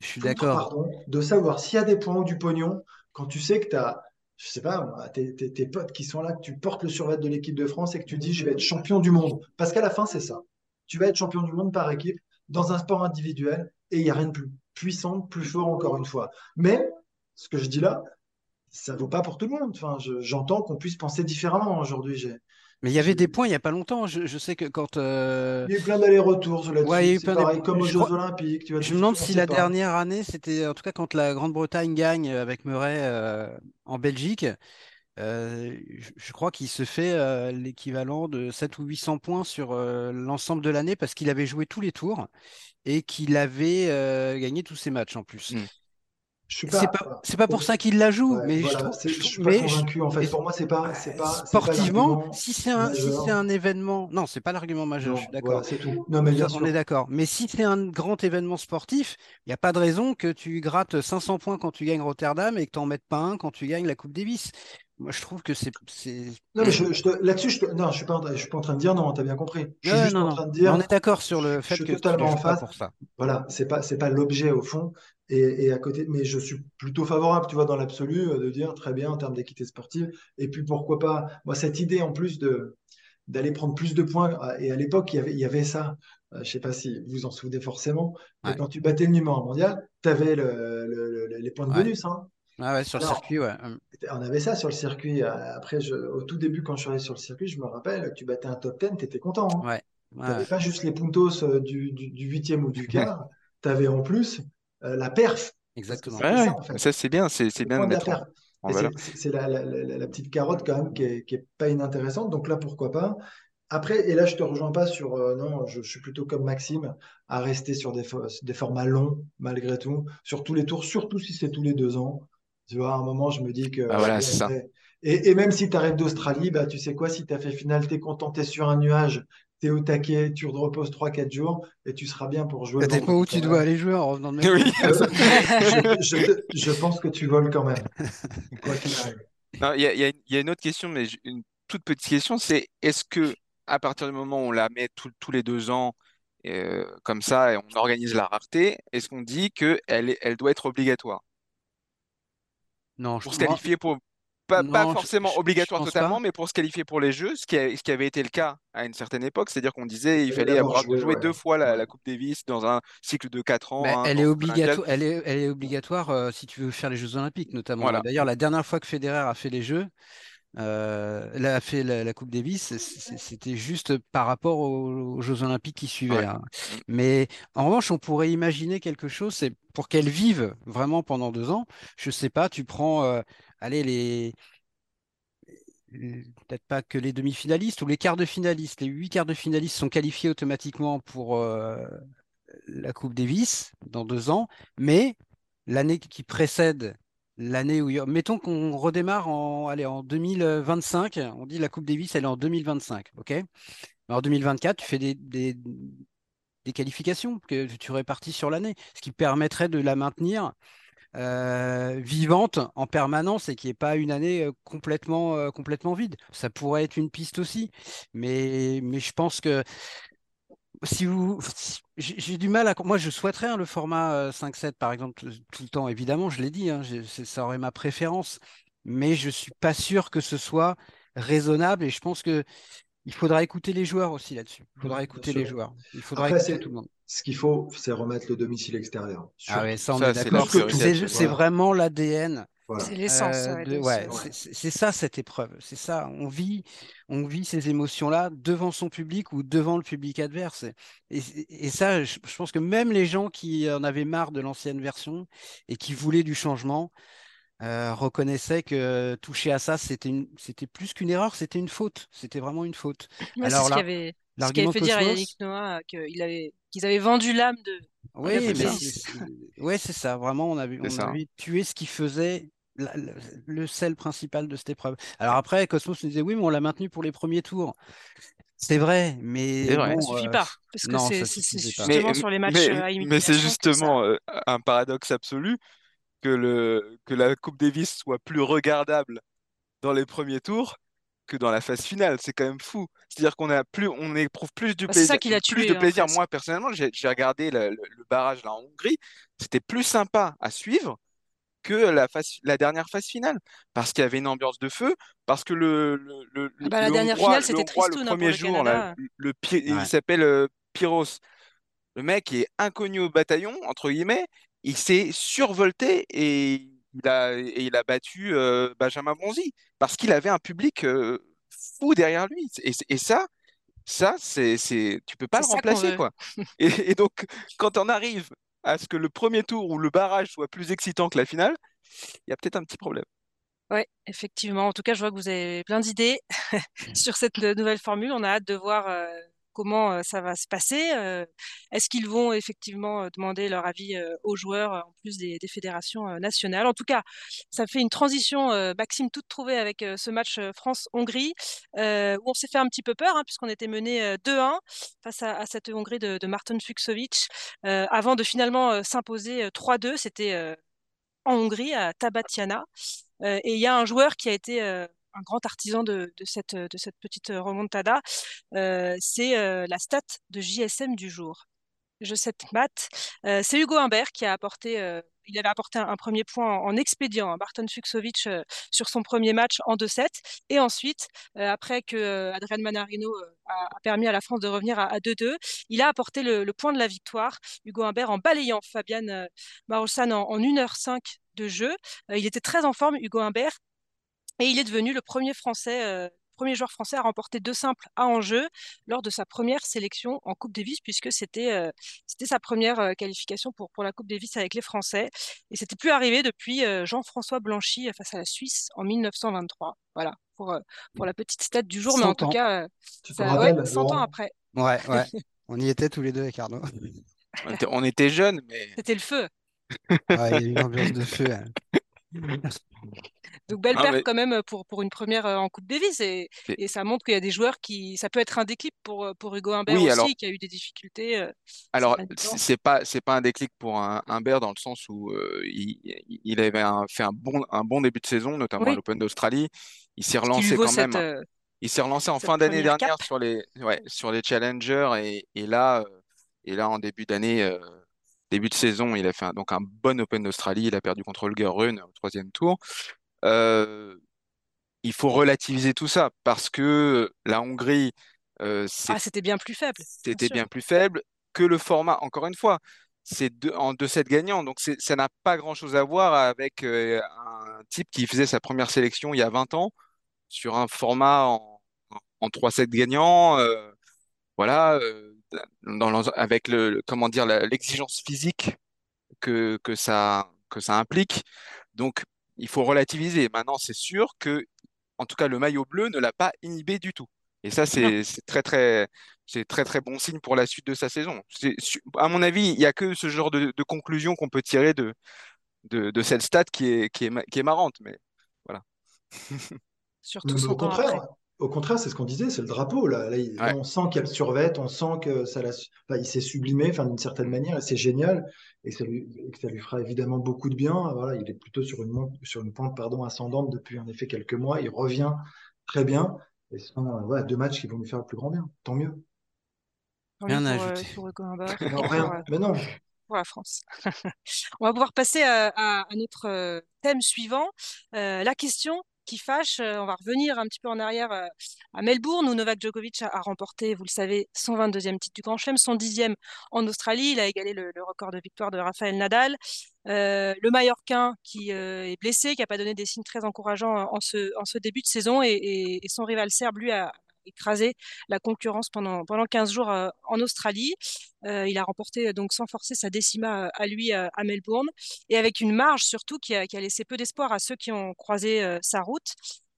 Je suis d'accord. De savoir s'il y a des points ou du pognon, quand tu sais que tu as je sais pas, tes, tes, potes qui sont là, que tu portes le survêt de l'équipe de France et que tu dis je vais être champion du monde. Parce qu'à la fin, c'est ça. Tu vas être champion du monde par équipe dans un sport individuel et il n'y a rien de plus puissant, plus fort encore une fois. Mais ce que je dis là, ça ne vaut pas pour tout le monde. Enfin, j'entends qu'on puisse penser différemment aujourd'hui. Mais il y avait des points il n'y a pas longtemps. Je, sais que quand. Euh, il y a eu plein d'allers-retours là-dessus. c'est pareil, comme aux Jeux Olympiques. Tu je me demande si la dernière année, c'était en tout cas quand la Grande-Bretagne gagne avec Murray euh, en Belgique. Euh, je, crois qu'il se fait l'équivalent de 7 ou 800 points sur l'ensemble de l'année parce qu'il avait joué tous les tours et qu'il avait gagné tous ses matchs en plus. Hmm. C'est pas, pour ça qu'il la joue, mais je, trouve, je, suis pas convaincu. En fait, pour moi, c'est pas, sportivement. si c'est un, si c'est un événement, non, c'est pas l'argument majeur. je suis d'accord. Non, mais on est d'accord. Mais si c'est un grand événement sportif, il n'y a pas de raison que tu grattes 500 points quand tu gagnes Rotterdam et que tu n'en mettes pas un quand tu gagnes la Coupe Davis. Moi, je trouve que c'est. Non, mais je, là-dessus, je, non, je suis pas, je suis pas en train de dire non. tu as bien compris. Je suis juste en train de dire. On est d'accord sur le fait je suis que totalement en face. Pour ça. Voilà, c'est pas, c'est pas l'objet au fond. Et, et, à côté, mais je suis plutôt favorable, tu vois, dans l'absolu, euh, de dire très bien en termes d'équité sportive. Et puis pourquoi pas, moi, cette idée en plus de d'aller prendre plus de points. Euh, et à l'époque, il y avait, il y avait ça. Euh, je sais pas si vous vous en souvenez forcément. Mais quand tu battais le numéro mondial, tu avais le, les points de bonus. Hein. Ah ouais, sur le circuit, ouais. Hum. On avait ça sur le circuit. Après, je, au tout début, quand je suis allé sur le circuit, je me rappelle, tu battais un top 10, tu étais content. Hein. Ouais. tu n'avais pas juste les puntos du, du, 8e ou du [laughs] quart, tu avais en plus la perf. Exactement. Ça, c'est bien, c'est bien de mettre C'est la, la, la, petite carotte quand même qui est, qui est pas inintéressante. Donc là, pourquoi pas après, et là, je te rejoins pas sur. Euh, non, je, suis plutôt comme Maxime, à rester sur des, des formats longs, malgré tout, sur tous les tours, surtout si c'est tous les deux ans. Tu vois, à un moment, je me dis que. Ah, voilà, c'est ça. Et, et, même si tu arrives d'Australie, bah, tu sais quoi, si tu as fait finale, tu es content, tu es sur un nuage, tu es au taquet, tu te reposes 3-4 jours et tu seras bien pour jouer. Ça dépend où tu dois aller jouer en revenant de [laughs] oui. je, je, pense que tu voles quand même. Il y, y, a une autre question, mais une toute petite question, c'est est-ce que à partir du moment où on la met tous les deux ans euh, comme ça et on organise la rareté, est-ce qu'on dit qu'elle elle doit être obligatoire? Non, pour se qualifier pour pas, forcément obligatoire totalement, mais pour se qualifier pour les Jeux, ce qui, ce qui avait été le cas à une certaine époque, c'est-à-dire qu'on disait il fallait avoir joué, deux fois la, Coupe Davis dans un cycle de 4 ans. Hein, elle, est elle, est, elle, est obligatoire euh, si tu veux faire les Jeux Olympiques, notamment. D'ailleurs, la dernière fois que Federer a fait les Jeux, euh, elle a fait la, Coupe Davis, c'était juste par rapport aux, Jeux Olympiques qui suivaient. Hein. Mais en revanche, on pourrait imaginer quelque chose, c'est pour qu'elle vive vraiment pendant deux ans. Je sais pas, tu prends, euh, allez, peut-être pas que les demi-finalistes ou les quarts de finalistes. Les huit quarts de finalistes sont qualifiés automatiquement pour euh, la Coupe Davis dans deux ans, mais l'année qui précède l'année où mettons qu'on redémarre en allez, en 2025, on dit la Coupe Davis elle est en 2025, ok? En 2024, tu fais des, des, qualifications que tu répartis sur l'année, ce qui permettrait de la maintenir euh, vivante en permanence et qui n'est pas une année euh, complètement, euh, complètement vide. Ça pourrait être une piste aussi, mais, mais je pense que si vous, j'ai du mal à. Moi, je souhaiterais hein, le format 5-7, euh, par exemple, tout le temps. Évidemment, je l'ai dit, hein, ça aurait ma préférence, mais je suis pas sûr que ce soit raisonnable. Et je pense que il faudra écouter les joueurs aussi là-dessus. Il faudra écouter les joueurs. Il faudra écouter tout le monde. Ce qu'il faut, c'est remettre le domicile extérieur. Ah ouais, ça, on est d'accord. C'est vraiment l'ADN c'est l'essence. Euh, c'est ça cette épreuve. C'est ça. On vit, on vit ces émotions-là devant son public ou devant le public adverse. Et, ça, je, pense que même les gens qui en avaient marre de l'ancienne version et qui voulaient du changement euh, reconnaissaient que toucher à ça, c'était plus qu'une erreur, c'était une faute. C'était vraiment une faute. Alors là, ce qui avait fait dire à Yannick Noah qu'ils avaient, avaient vendu l'âme de. Oui, ouais, c'est ça. Vraiment, on avait, on avait tué ce qui faisait le sel principal de cette épreuve. Alors après, Cosmos nous disait oui, mais on l'a maintenu pour les premiers tours. C'est vrai, mais ça ne suffit pas parce que c'est justement sur les matchs mais, Mais c'est justement euh, un paradoxe absolu que le que la Coupe Davis soit plus regardable dans les premiers tours que dans la phase finale. C'est quand même fou. C'est-à-dire qu'on a plus, on éprouve plus du bah, plaisir. Ça a plus de plaisir. Moi personnellement, j'ai regardé le, le, barrage là en Hongrie. C'était plus sympa à suivre que la, la dernière phase finale, parce qu'il y avait une ambiance de feu, parce que le, le, ah bah, la dernière finale, c'était le hein, premier jour, le, il s'appelle euh, Pyros. Le mec est inconnu au bataillon, entre guillemets, il s'est survolté et il a, et il a battu euh, Benjamin Bonzi, parce qu'il avait un public euh, fou derrière lui. Et, et ça, ça, c'est, tu peux pas le remplacer, quoi. Et, et, donc, quand on arrive à ce que le premier tour ou le barrage soit plus excitant que la finale, il y a peut-être un petit problème. Oui, effectivement. En tout cas, je vois que vous avez plein d'idées [laughs] sur cette nouvelle formule. On a hâte de voir euh, comment ça va se passer. Est-ce qu'ils vont effectivement demander leur avis aux joueurs en plus des, fédérations nationales? En tout cas, ça fait une transition, Maxime, toute trouvée avec ce match France-Hongrie, où on s'est fait un petit peu peur, hein, puisqu'on était mené 2-1 face à, cette Hongrie de, Martin Fuxovic, avant de finalement s'imposer 3-2. C'était en Hongrie, à Tabatiana. et il y a un joueur qui a été un grand artisan de, cette, cette petite remontada, euh, c'est euh, la stat de JSM du jour. Je maths. Euh, c'est Hugo Humbert qui a apporté, il avait apporté un, premier point en, expédiant à Barton Fuxovic sur son premier match en 2-7. Et ensuite, après que Adrian Manarino a, permis à la France de revenir à 2-2, il a apporté le, point de la victoire. Hugo Humbert en balayant Fabian Marolsan en, en 1h05 de jeu. il était très en forme, Hugo Humbert. Et il est devenu le premier français, euh, premier joueur français à remporter deux simples à enjeu lors de sa première sélection en Coupe Davis, puisque c'était euh, c'était sa première euh, qualification pour, pour la Coupe Davis avec les Français. Et c'était plus arrivé depuis Jean-François Blanchy face à la Suisse en 1923. Voilà. pour, pour la petite stat du jour, mais en tout cas, ça, ouais, 100 ans après. Ouais, ouais. [laughs] On y était tous les deux avec Arnaud. On était, jeunes, mais. C'était le feu. Ouais, il y a eu une ambiance de feu. Hein. [laughs] [laughs] Donc belle ah, perte quand même pour, pour une première en Coupe Davis et, et ça montre qu'il y a des joueurs qui ça peut être un déclic pour, pour Hugo Humbert aussi qui a eu des difficultés. alors c'est pas c'est pas un déclic pour un Humbert dans le sens où il, il, avait fait un bon un bon début de saison notamment à l'Open d'Australie. Il s'est relancé quand même. il s'est relancé en fin d'année dernière sur les ouais, sur les challengers et, et là et là en début d'année début de saison, il a fait un, donc un bon Open d'Australie. Il a perdu contre Holger Rune au troisième tour. Euh, il faut relativiser tout ça parce que la Hongrie, euh, ah, c'était bien plus faible. C'était bien plus faible que le format. Encore une fois, c'est en 2-7 gagnants, donc ça n'a pas grand-chose à voir avec euh, un type qui faisait sa première sélection il y a 20 ans sur un format en, en 3-7 gagnants. voilà, avec le, comment dire, l'exigence physique que, que, ça, que ça implique. Donc, il faut relativiser. Maintenant, c'est sûr que, en tout cas, le maillot bleu ne l'a pas inhibé du tout. Et ça, c'est très, très, c'est très, très bon signe pour la suite de sa saison. À mon avis, il n'y a que ce genre de, conclusion qu'on peut tirer de, de, cette stat qui est, qui est, qui est marrante. Mais voilà. [laughs] Surtout son contraire. Au contraire, c'est ce qu'on disait, c'est le drapeau. Là, on sent qu'il y a le survêt, on sent que ça il s'est sublimé, enfin, d'une certaine manière, et c'est génial, et ça, lui, ça lui fera évidemment beaucoup de bien. Voilà, il est plutôt sur une, sur une pente pardon, ascendante depuis en effet quelques mois. Il revient très bien. Et ce sont voilà, deux matchs qui vont lui faire le plus grand bien. Tant mieux. Rien à ajouter. non, rien. [laughs] Mais non. Pour la France. [laughs] on va pouvoir passer à, à, notre euh, thème suivant. Euh, la question qui fâche. On va revenir un petit peu en arrière à Melbourne où Novak Djokovic a, remporté, vous le savez, son 22e titre du Grand Chelem, son 10e en Australie. Il a égalé le, record de victoire de Rafael Nadal. Le Mallorquin qui est blessé, qui n'a pas donné des signes très encourageants en ce début de saison et, son rival serbe, lui, a, écrasé la concurrence pendant, pendant 15 jours en Australie. il a remporté donc sans forcer sa décima à lui à Melbourne et avec une marge surtout qui a, qui a laissé peu d'espoir à ceux qui ont croisé sa route.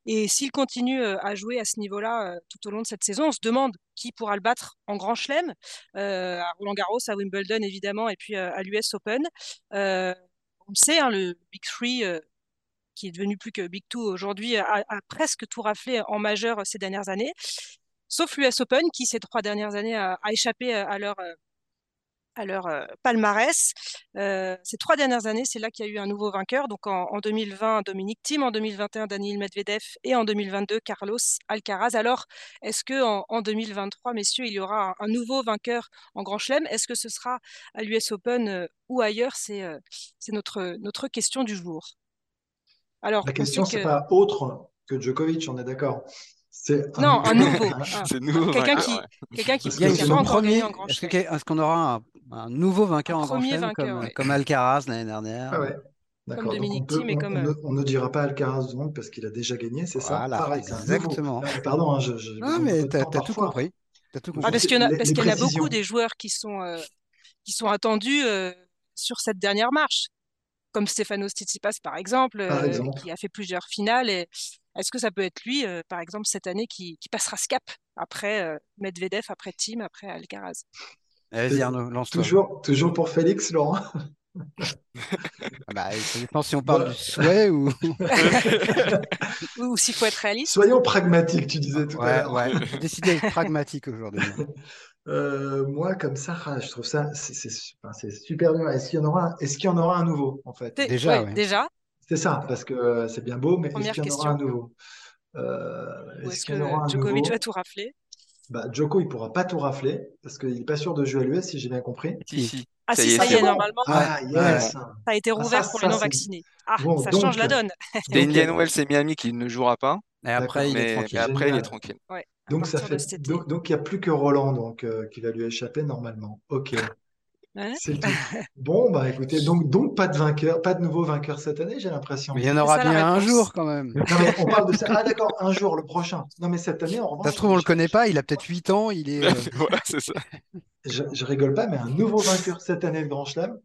Et s'il continue à jouer à ce niveau-là tout au long de cette saison, on se demande qui pourra le battre en Grand Chelem, à Roland Garros, à Wimbledon évidemment, et puis à l'US Open. on le sait, hein, le Big Three qui est devenu plus que Big Two aujourd'hui, a, presque tout raflé en majeur ces dernières années, sauf l'US Open qui ces trois dernières années a, échappé à leur à leur euh, palmarès. Euh, ces trois dernières années, c'est là qu'il y a eu un nouveau vainqueur. Donc en, 2020, Dominique Thiem, en 2021, Daniil Medvedev et en 2022, Carlos Alcaraz. Alors, est-ce que en, 2023, messieurs, il y aura un, nouveau vainqueur en Grand Chelem? Est-ce que ce sera à l'US Open euh, ou ailleurs? C'est notre, notre question du jour. Alors, la question, c'est pas autre que Djokovic, on est d'accord. Non, un nouveau. [laughs] nouveau quelqu'un qui, quelqu'un qui, premier. Est-ce qu'on aura un, nouveau vainqueur en Grand Chelem comme, comme, Alcaraz l'année dernière ah ouais. Comme Dominique Thiem et comme. On, ne, dira pas Alcaraz monde parce qu'il a déjà gagné, c'est ça Pareil, Exactement. Ah, pardon, hein, je, Ah, mais t'as tout compris. As tout compris. Ah, parce qu'il y en a, parce qu'il y en a beaucoup des joueurs qui sont, euh, qui sont attendus euh, sur cette dernière marche comme Stefano Tsitsipas par exemple, euh, qui a fait plusieurs finales. Et est-ce que ça peut être lui, euh, par exemple, cette année, qui, passera ce cap après euh, Medvedev, après Tim, après Alcaraz? Vas-y Arnaud, lance-toi. Toujours, toujours pour Félix, Laurent [laughs] ah bah, ça dépend si on parle du souhait ou. [laughs] ou s'il faut être réaliste. Soyons pragmatiques, tu disais tout à l'heure. Ouais, [laughs] j'ai décidé d'être pragmatique aujourd'hui. Euh, moi, comme ça, je trouve ça c'est super dur. Est-ce qu'il y en aura, est-ce qu'il y en aura un nouveau en fait? Déjà, déjà. C'est ça, parce que euh, c'est bien beau, mais est-ce qu'il y en aura un nouveau? Euh, Est-ce qu'il y en aura un Djokovic va tout rafler? Bah, Djoko, il pourra pas tout rafler parce qu'il n'est pas sûr de jouer à l'US, si j'ai bien compris. Ah, si, ça y est, normalement. Ah, Ça a été ah, rouvert pour les non-vaccinés. Ah, ça change la donne. C'est Indian Wells et Miami qui ne jouera pas. Et après, il est tranquille. Après, il est tranquille. Donc, ça fait... donc, il n'y a plus que Roland donc, euh, qui va lui échapper normalement. Ok. C'est [laughs] tout. Bon, bah écoutez, donc, donc pas de vainqueur, pas de nouveau vainqueur cette année, j'ai l'impression. Mais il y en aura bien un jour quand même. Non, mais on parle de ça. Ah d'accord, un jour, le prochain. Non, mais cette année, en revanche. Ça se trouve, on le connaît pas, il a peut-être 8 ans, il est. Euh, [laughs] c'est ça. Je, je, rigole pas, mais un nouveau vainqueur cette année de Grand Chelem,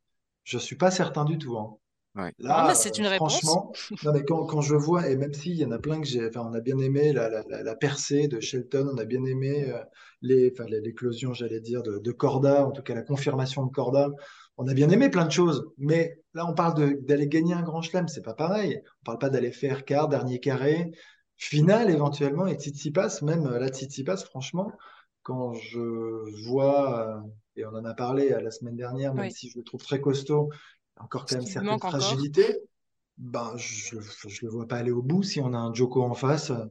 je suis pas certain du tout. Hein. Là, c'est une franchement, non, mais quand, quand, je vois, et même s'il y en a plein que j'ai, enfin, on a bien aimé la, la, la, percée de Shelton, on a bien aimé euh, les, enfin, l'éclosion, j'allais dire, de, de, Corda, en tout cas la confirmation de Corda. On a bien aimé plein de choses, mais là, on parle d'aller gagner un grand chelem, c'est pas pareil. On parle pas d'aller faire quart, dernier carré, finale éventuellement, et Tsitsipas, même euh, là, Tsitsipas, franchement, quand je vois, euh, et on en a parlé la semaine dernière, même si je le trouve très costaud, encore quand même certaines fragilités. Ben, je ne le vois pas aller au bout si on a un Joko en face euh,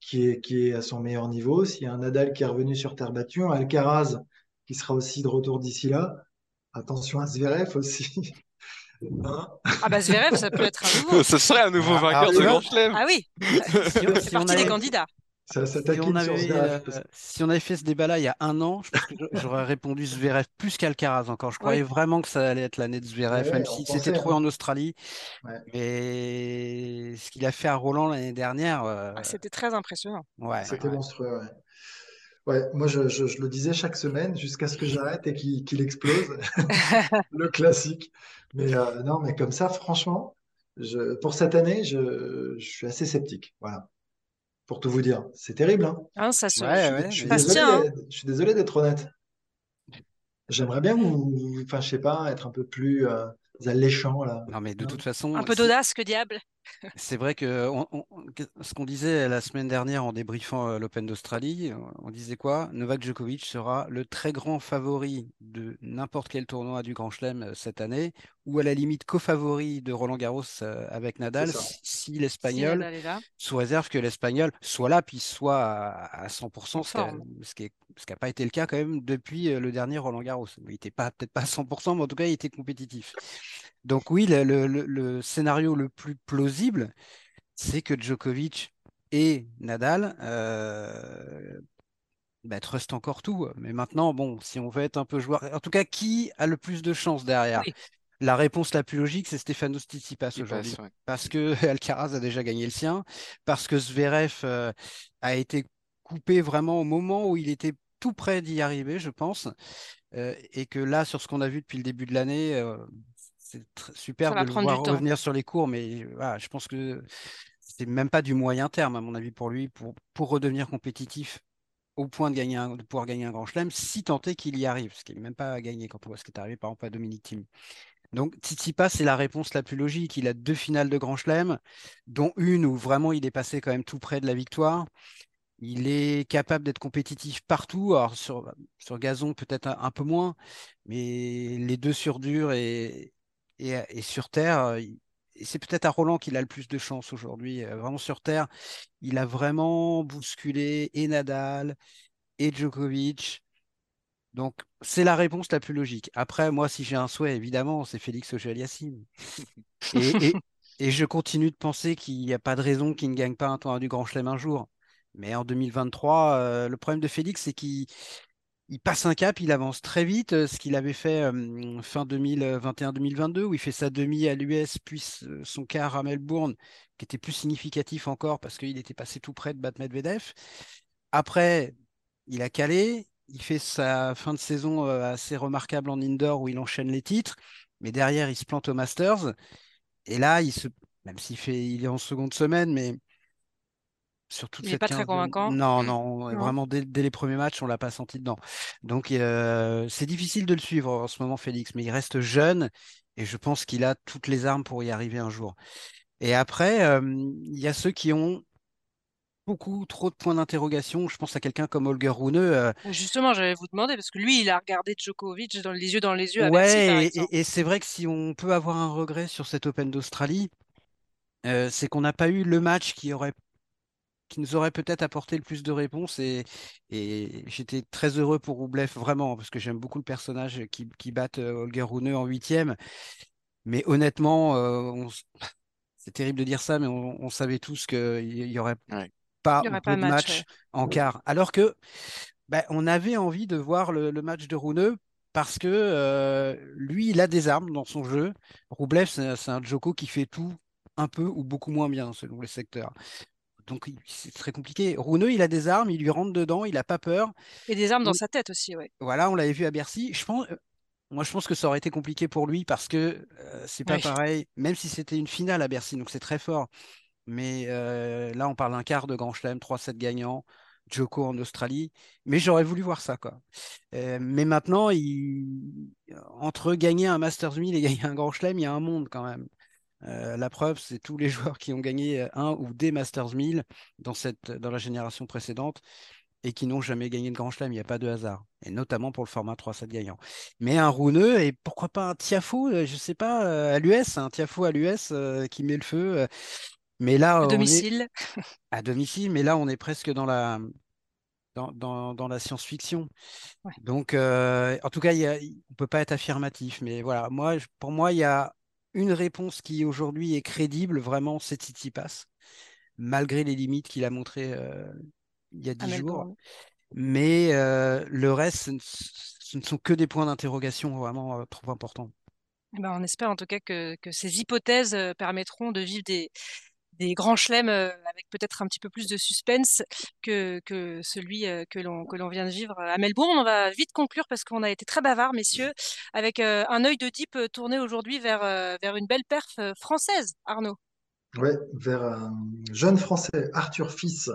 qui est, qui est à son meilleur niveau, s'il y a un Nadal qui est revenu sur terre battue, un Alcaraz qui sera aussi de retour d'ici là. Attention à Zverev aussi. [laughs] Hein? Ah bah Zverev, ça peut être un nouveau. [laughs] Ce serait un nouveau ah, vainqueur de Grand Chelem. Ah oui, [laughs] c'est parti des candidats si, on avait, euh, si on avait fait ce débat-là il y a un an, je pense que j'aurais répondu Zverev plus qu'Alcaraz encore. Je croyais vraiment que ça allait être l'année de Zverev, même si c'était trop hein. en Australie. Mais ce qu'il a fait à Roland l'année dernière. Euh, ah, c'était très impressionnant. Ouais, c'était monstrueux. Ouais, moi je, je, le disais chaque semaine jusqu'à ce que j'arrête et qu'il explose. [laughs] le classique. Mais euh, non, mais comme ça, franchement, je, pour cette année, je, je suis assez sceptique. Voilà pour tout vous dire. C'est terrible. Hein ah, ça se... je, suis désolé, hein. je suis désolé d'être honnête. J'aimerais bien vous, enfin, je sais pas, être un peu plus euh, alléchant là. Non, mais de toute façon, un peu d'audace, que diable. C'est vrai que ce qu'on disait la semaine dernière en débriefant euh, l'Open d'Australie, on disait quoi? Novak Djokovic sera le très grand favori de n'importe quel tournoi du Grand Chelem euh, cette année, ou à la limite co-favori de Roland Garros euh, avec Nadal, si, l'Espagnol, sous réserve que l'Espagnol soit là, puis soit à, 100%, ce qui n'a pas été le cas quand même depuis le dernier Roland Garros. Il n'était pas peut-être pas à 100%, mais en tout cas, il était compétitif. Donc oui, le, scénario le plus plausible, c'est que Djokovic et Nadal euh, bah, trustent encore tout. Mais maintenant, bon, si on veut être un peu joueur, en tout cas, qui a le plus de chances derrière? La réponse la plus logique, c'est Stefanos Tsitsipas aujourd'hui, parce que [laughs] Alcaraz a déjà gagné le sien, parce que Zverev euh, a été coupé vraiment au moment où il était tout près d'y arriver, je pense, euh, et que là, sur ce qu'on a vu depuis le début de l'année, euh, c'est super de le voir revenir sur les cours, mais voilà, je pense que c'est même pas du moyen terme, à mon avis, pour lui, pour, pour redevenir compétitif au point de, gagner de pouvoir gagner un grand chelem, si tant est qu'il y arrive, ce qu'il n'est même pas gagné quand on voit ce qui est arrivé par exemple à Dominique Thiem. Donc Tsitsipas, c'est la réponse la plus logique. Il a deux finales de grand chelem, dont une où vraiment il est passé quand même tout près de la victoire. Il est capable d'être compétitif partout. Alors sur, sur gazon, peut-être un, peu moins, mais les deux sur dur et, et, sur Terre, euh, c'est peut-être à Roland qu'il a le plus de chance aujourd'hui. Euh, vraiment sur Terre, il a vraiment bousculé et Nadal et Djokovic. Donc, c'est la réponse la plus logique. Après, moi, si j'ai un souhait, évidemment, c'est Félix Auger-Aliassime. [laughs] et, et, je continue de penser qu'il n'y a pas de raison qu'il ne gagne pas un tournoi du Grand Chelem un jour. Mais en 2023, euh, le problème de Félix, c'est qu'il il passe un cap, il avance très vite, euh, ce qu'il avait fait euh, fin 2021-2022, où il fait sa demi à l'US, puis son quart à Melbourne, qui était plus significatif encore parce qu'il était passé tout près de battre Medvedev. Après, il a calé, il fait sa fin de saison euh, assez remarquable en indoor où il enchaîne les titres, mais derrière, il se plante au Masters. Et là, même s'il fait, il est en seconde semaine, mais il n'est pas très convaincant? Non, non, vraiment dès, les premiers matchs, on l'a pas senti dedans. Donc euh, c'est difficile de le suivre en ce moment, Félix, mais il reste jeune et je pense qu'il a toutes les armes pour y arriver un jour. Et après, euh, il y a ceux qui ont beaucoup trop de points d'interrogation. Je pense à quelqu'un comme Holger Rune. Euh, Justement, j'allais vous demander, parce que lui, il a regardé Djokovic dans les yeux dans les yeux. Ouais, et, et c'est vrai que si on peut avoir un regret sur cet Open d'Australie, c'est qu'on n'a pas eu le match qui aurait qui nous aurait peut-être apporté le plus de réponses. Et, et j'étais très heureux pour Roublev, vraiment, parce que j'aime beaucoup le personnage qui, qui bat euh, Holger Rune en huitième. Mais honnêtement, euh, [laughs] c'est terrible de dire ça, mais on, savait tous qu'il n'y aurait pas, de match, en quart. Alors que bah, on avait envie de voir le, match de Rune parce que euh, lui, il a des armes dans son jeu. Roublev, c'est un Joko qui fait tout un peu ou beaucoup moins bien selon les secteurs donc c'est très compliqué. Rouneux, il a des armes, il lui rentre dedans, il n'a pas peur. Et des armes dans sa tête aussi, ouais. Voilà, on l'avait vu à Bercy. Je pense, moi, je pense que ça aurait été compliqué pour lui parce que c'est pas pareil, même si c'était une finale à Bercy, donc c'est très fort. Mais là, on parle d'un quart de Grand Chelem, 3-7 gagnants. Joko en Australie. Mais j'aurais voulu voir ça, quoi. Euh, mais maintenant, il... entre gagner un Masters 1000 et gagner un Grand Chelem, il y a un monde quand même. Euh, la preuve, c'est tous les [laughs] joueurs qui ont gagné un ou des Masters 1000 dans, cette, dans la génération précédente et qui n'ont jamais gagné de Grand Chelem. Il n'y a pas de hasard. Et notamment pour le format 3-7 gagnant. Mais un Rouneux et pourquoi pas un Tiafo, euh, je ne sais pas, à l'US, un Tiafo à l'US qui met le feu. Mais là, à domicile. À domicile, mais là, on est presque dans la, dans, dans, la science-fiction. Donc, euh, en tout cas, y a, on ne peut pas être affirmatif. Mais voilà, moi, pour moi, il y a une réponse qui aujourd'hui est crédible, vraiment, c'est Titi Pass, malgré les limites qu'il a montrées euh, il y a dix jours. Mais euh, le reste, ce ne, sont que des points d'interrogation vraiment trop importants. Eh ben, on espère en tout cas que, que ces hypothèses permettront de vivre des, des grands chelems euh, avec peut-être un petit peu plus de suspense que, celui euh, que l'on vient de vivre à Melbourne. On va vite conclure parce qu'on a été très bavard, messieurs, avec euh, un œil de type tourné aujourd'hui vers, une belle perf française, Arnaud. Oui, vers un jeune Français, Arthur Fils,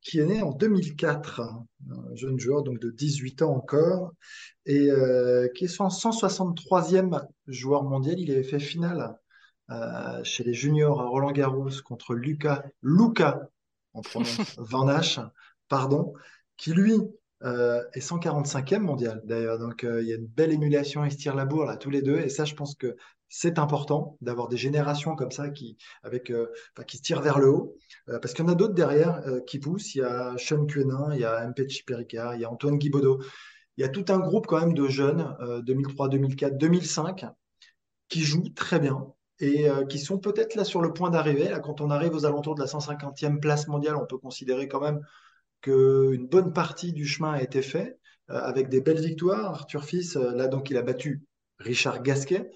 qui est né en 2004, un jeune joueur donc de 18 ans encore, et qui est son 163e joueur mondial. Il avait fait finale chez les juniors à Roland Garros contre Lucas, Luca, en prononce [laughs] Van pardon, qui lui euh, est 145e mondial d'ailleurs. Donc euh, il y a une belle émulation, ils se tirent la bourre là tous les deux. Et ça, je pense que c'est important d'avoir des générations comme ça qui, avec, qui se tirent vers le haut. parce qu'il y en a d'autres derrière qui poussent. Il y a Sean Quenin, il y a MP Chiperica, il y a Antoine Guibaudot. Il y a tout un groupe quand même de jeunes, 2003, 2004, 2005, qui jouent très bien et euh, qui sont peut-être là sur le point d'arriver. Quand on arrive aux alentours de la 150e place mondiale, on peut considérer quand même qu'une bonne partie du chemin a été fait euh, avec des belles victoires. Arthur Fils, euh, là donc, il a battu Richard Gasquet,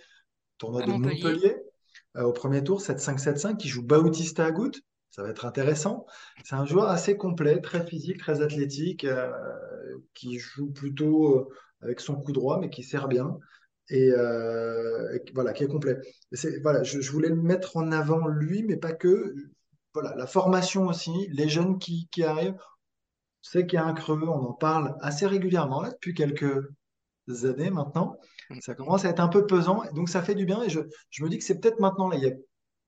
tournoi de Montpellier, au premier tour, 7-5-7-5, qui joue Bautista Agut. Ça va être intéressant. C'est un joueur assez complet, très physique, très athlétique, qui joue plutôt avec son coup droit, mais qui sert bien et, euh, voilà, qui est complet. voilà, je, voulais le mettre en avant lui, mais pas que. Voilà, la formation aussi, les jeunes qui, qui arrivent, c'est qu'il y a un creux, on en parle assez régulièrement là, depuis quelques années maintenant. Mm. Ça commence à être un peu pesant, donc ça fait du bien. Et je, je me dis que c'est peut-être maintenant, là, il y a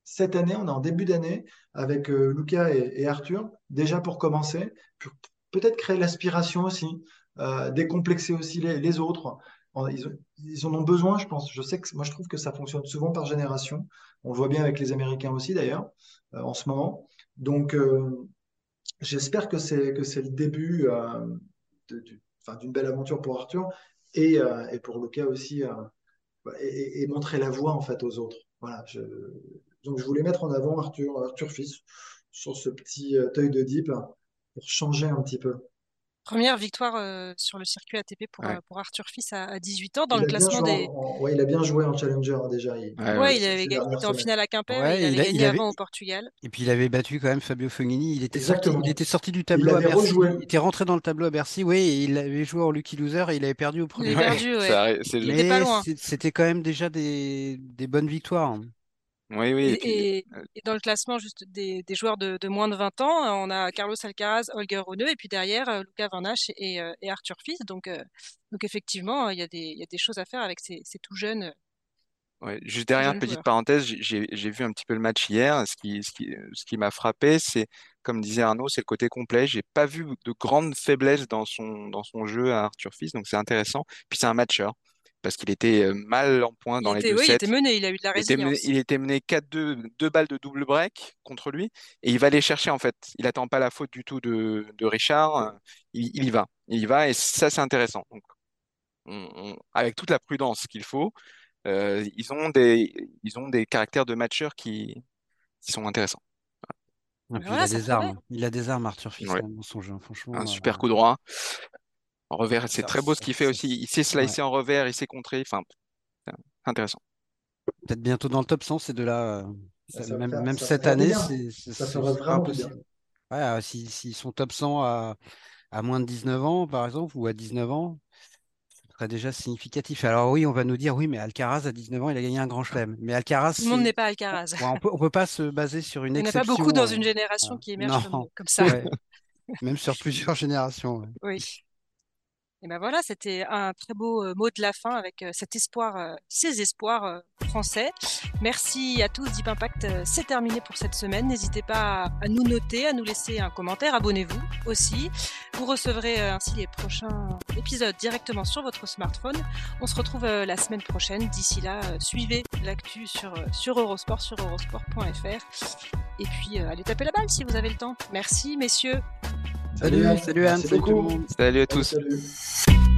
cette année, on est en début d'année avec euh, Lucas et, Arthur, déjà pour commencer, peut-être créer l'aspiration aussi, euh, décomplexer aussi les, les autres, ils, en ont besoin, je pense. Je sais que moi, je trouve que ça fonctionne souvent par génération. On le voit bien avec les Américains aussi, d'ailleurs, euh, en ce moment. Donc, euh, j'espère que c'est que c'est le début euh, d'une belle aventure pour Arthur et, et pour Lucas aussi, et, montrer la voie en fait aux autres. Voilà. donc, je voulais mettre en avant Arthur, Arthur Fils sur ce petit œil de deep pour changer un petit peu. Première victoire euh, sur le circuit ATP pour, pour Arthur Fils à, 18 ans dans le classement des. Oui, il a bien joué en Challenger hein, déjà. Oui, il, avait gagné, en finale à Quimper, il avait gagné avant au Portugal. Et puis il avait battu quand même Fabio Fognini. Il était, sorti, il était sorti du tableau à Bercy. Il était rentré dans le tableau à Bercy, oui, et il avait joué en Lucky Loser et il avait perdu au premier. Il avait perdu, ouais. C'était quand même déjà des, des bonnes victoires. Hein. Oui, oui. Et, dans le classement juste des, joueurs de, moins de 20 ans, on a Carlos Alcaraz, Holger Rune, et puis derrière, euh, Lucas Van et, euh, et, Arthur Fils. Donc, euh, donc effectivement, il y, a des, y a des choses à faire avec ces, tout jeunes. Ouais, juste derrière, petite parenthèse, j'ai vu un petit peu le match hier. Ce qui, ce qui, ce qui m'a frappé, c'est, comme disait Arnaud, c'est le côté complet. J'ai pas vu de grandes faiblesses dans son, dans son jeu à Arthur Fils, donc c'est intéressant. Puis c'est un matcheur parce qu'il était mal en point dans les deux oui, sets. Il était mené, il a eu de la résilience. Il était mené, 4-2, deux balles de double break contre lui, et il va les chercher en fait. Il attend pas la faute du tout de, Richard, il, y va, il y va, et ça c'est intéressant. Donc, avec toute la prudence qu'il faut, euh, ils ont des, ils ont des caractères de matcheurs qui, qui sont intéressants. il a des armes, il a des armes Arthur Fils dans son jeu, franchement. Un super euh, coup droit. En revers, c'est très beau ce qu'il fait aussi. Il sait slicer en revers, il sait contrer. Enfin, intéressant. Peut-être bientôt dans le top 100, c'est de là. même, cette année, c'est impossible. Ouais, S'ils sont top 100 à, à, moins de 19 ans, par exemple, ou à 19 ans, serait déjà significatif. Alors oui, on va nous dire, oui, mais Alcaraz, à 19 ans, il a gagné un grand chelem. Mais Alcaraz, Tout le monde n'est pas Alcaraz. on peut, peut pas se baser sur une Il n'y en a exception. pas beaucoup dans une euh, génération euh, qui émerge comme, [laughs] non. comme ça. Ouais. Même sur plusieurs [laughs] générations. ouais. Oui. Et ben voilà, c'était un très beau euh, mot de la fin avec euh, cet espoir, euh, ces espoirs français. Merci à tous. Deep Impact, c'est terminé pour cette semaine. N'hésitez pas à, nous noter, à nous laisser un commentaire. Abonnez-vous aussi. Vous recevrez ainsi les prochains épisodes directement sur votre smartphone. On se retrouve la semaine prochaine. D'ici là, suivez l'actu sur, sur Eurosport, sur eurosport.fr. Et puis, allez taper la balle si vous avez le temps. Merci, messieurs. Salut, Anne. salut Anne, salut tout le monde. Salut à tous. Salut.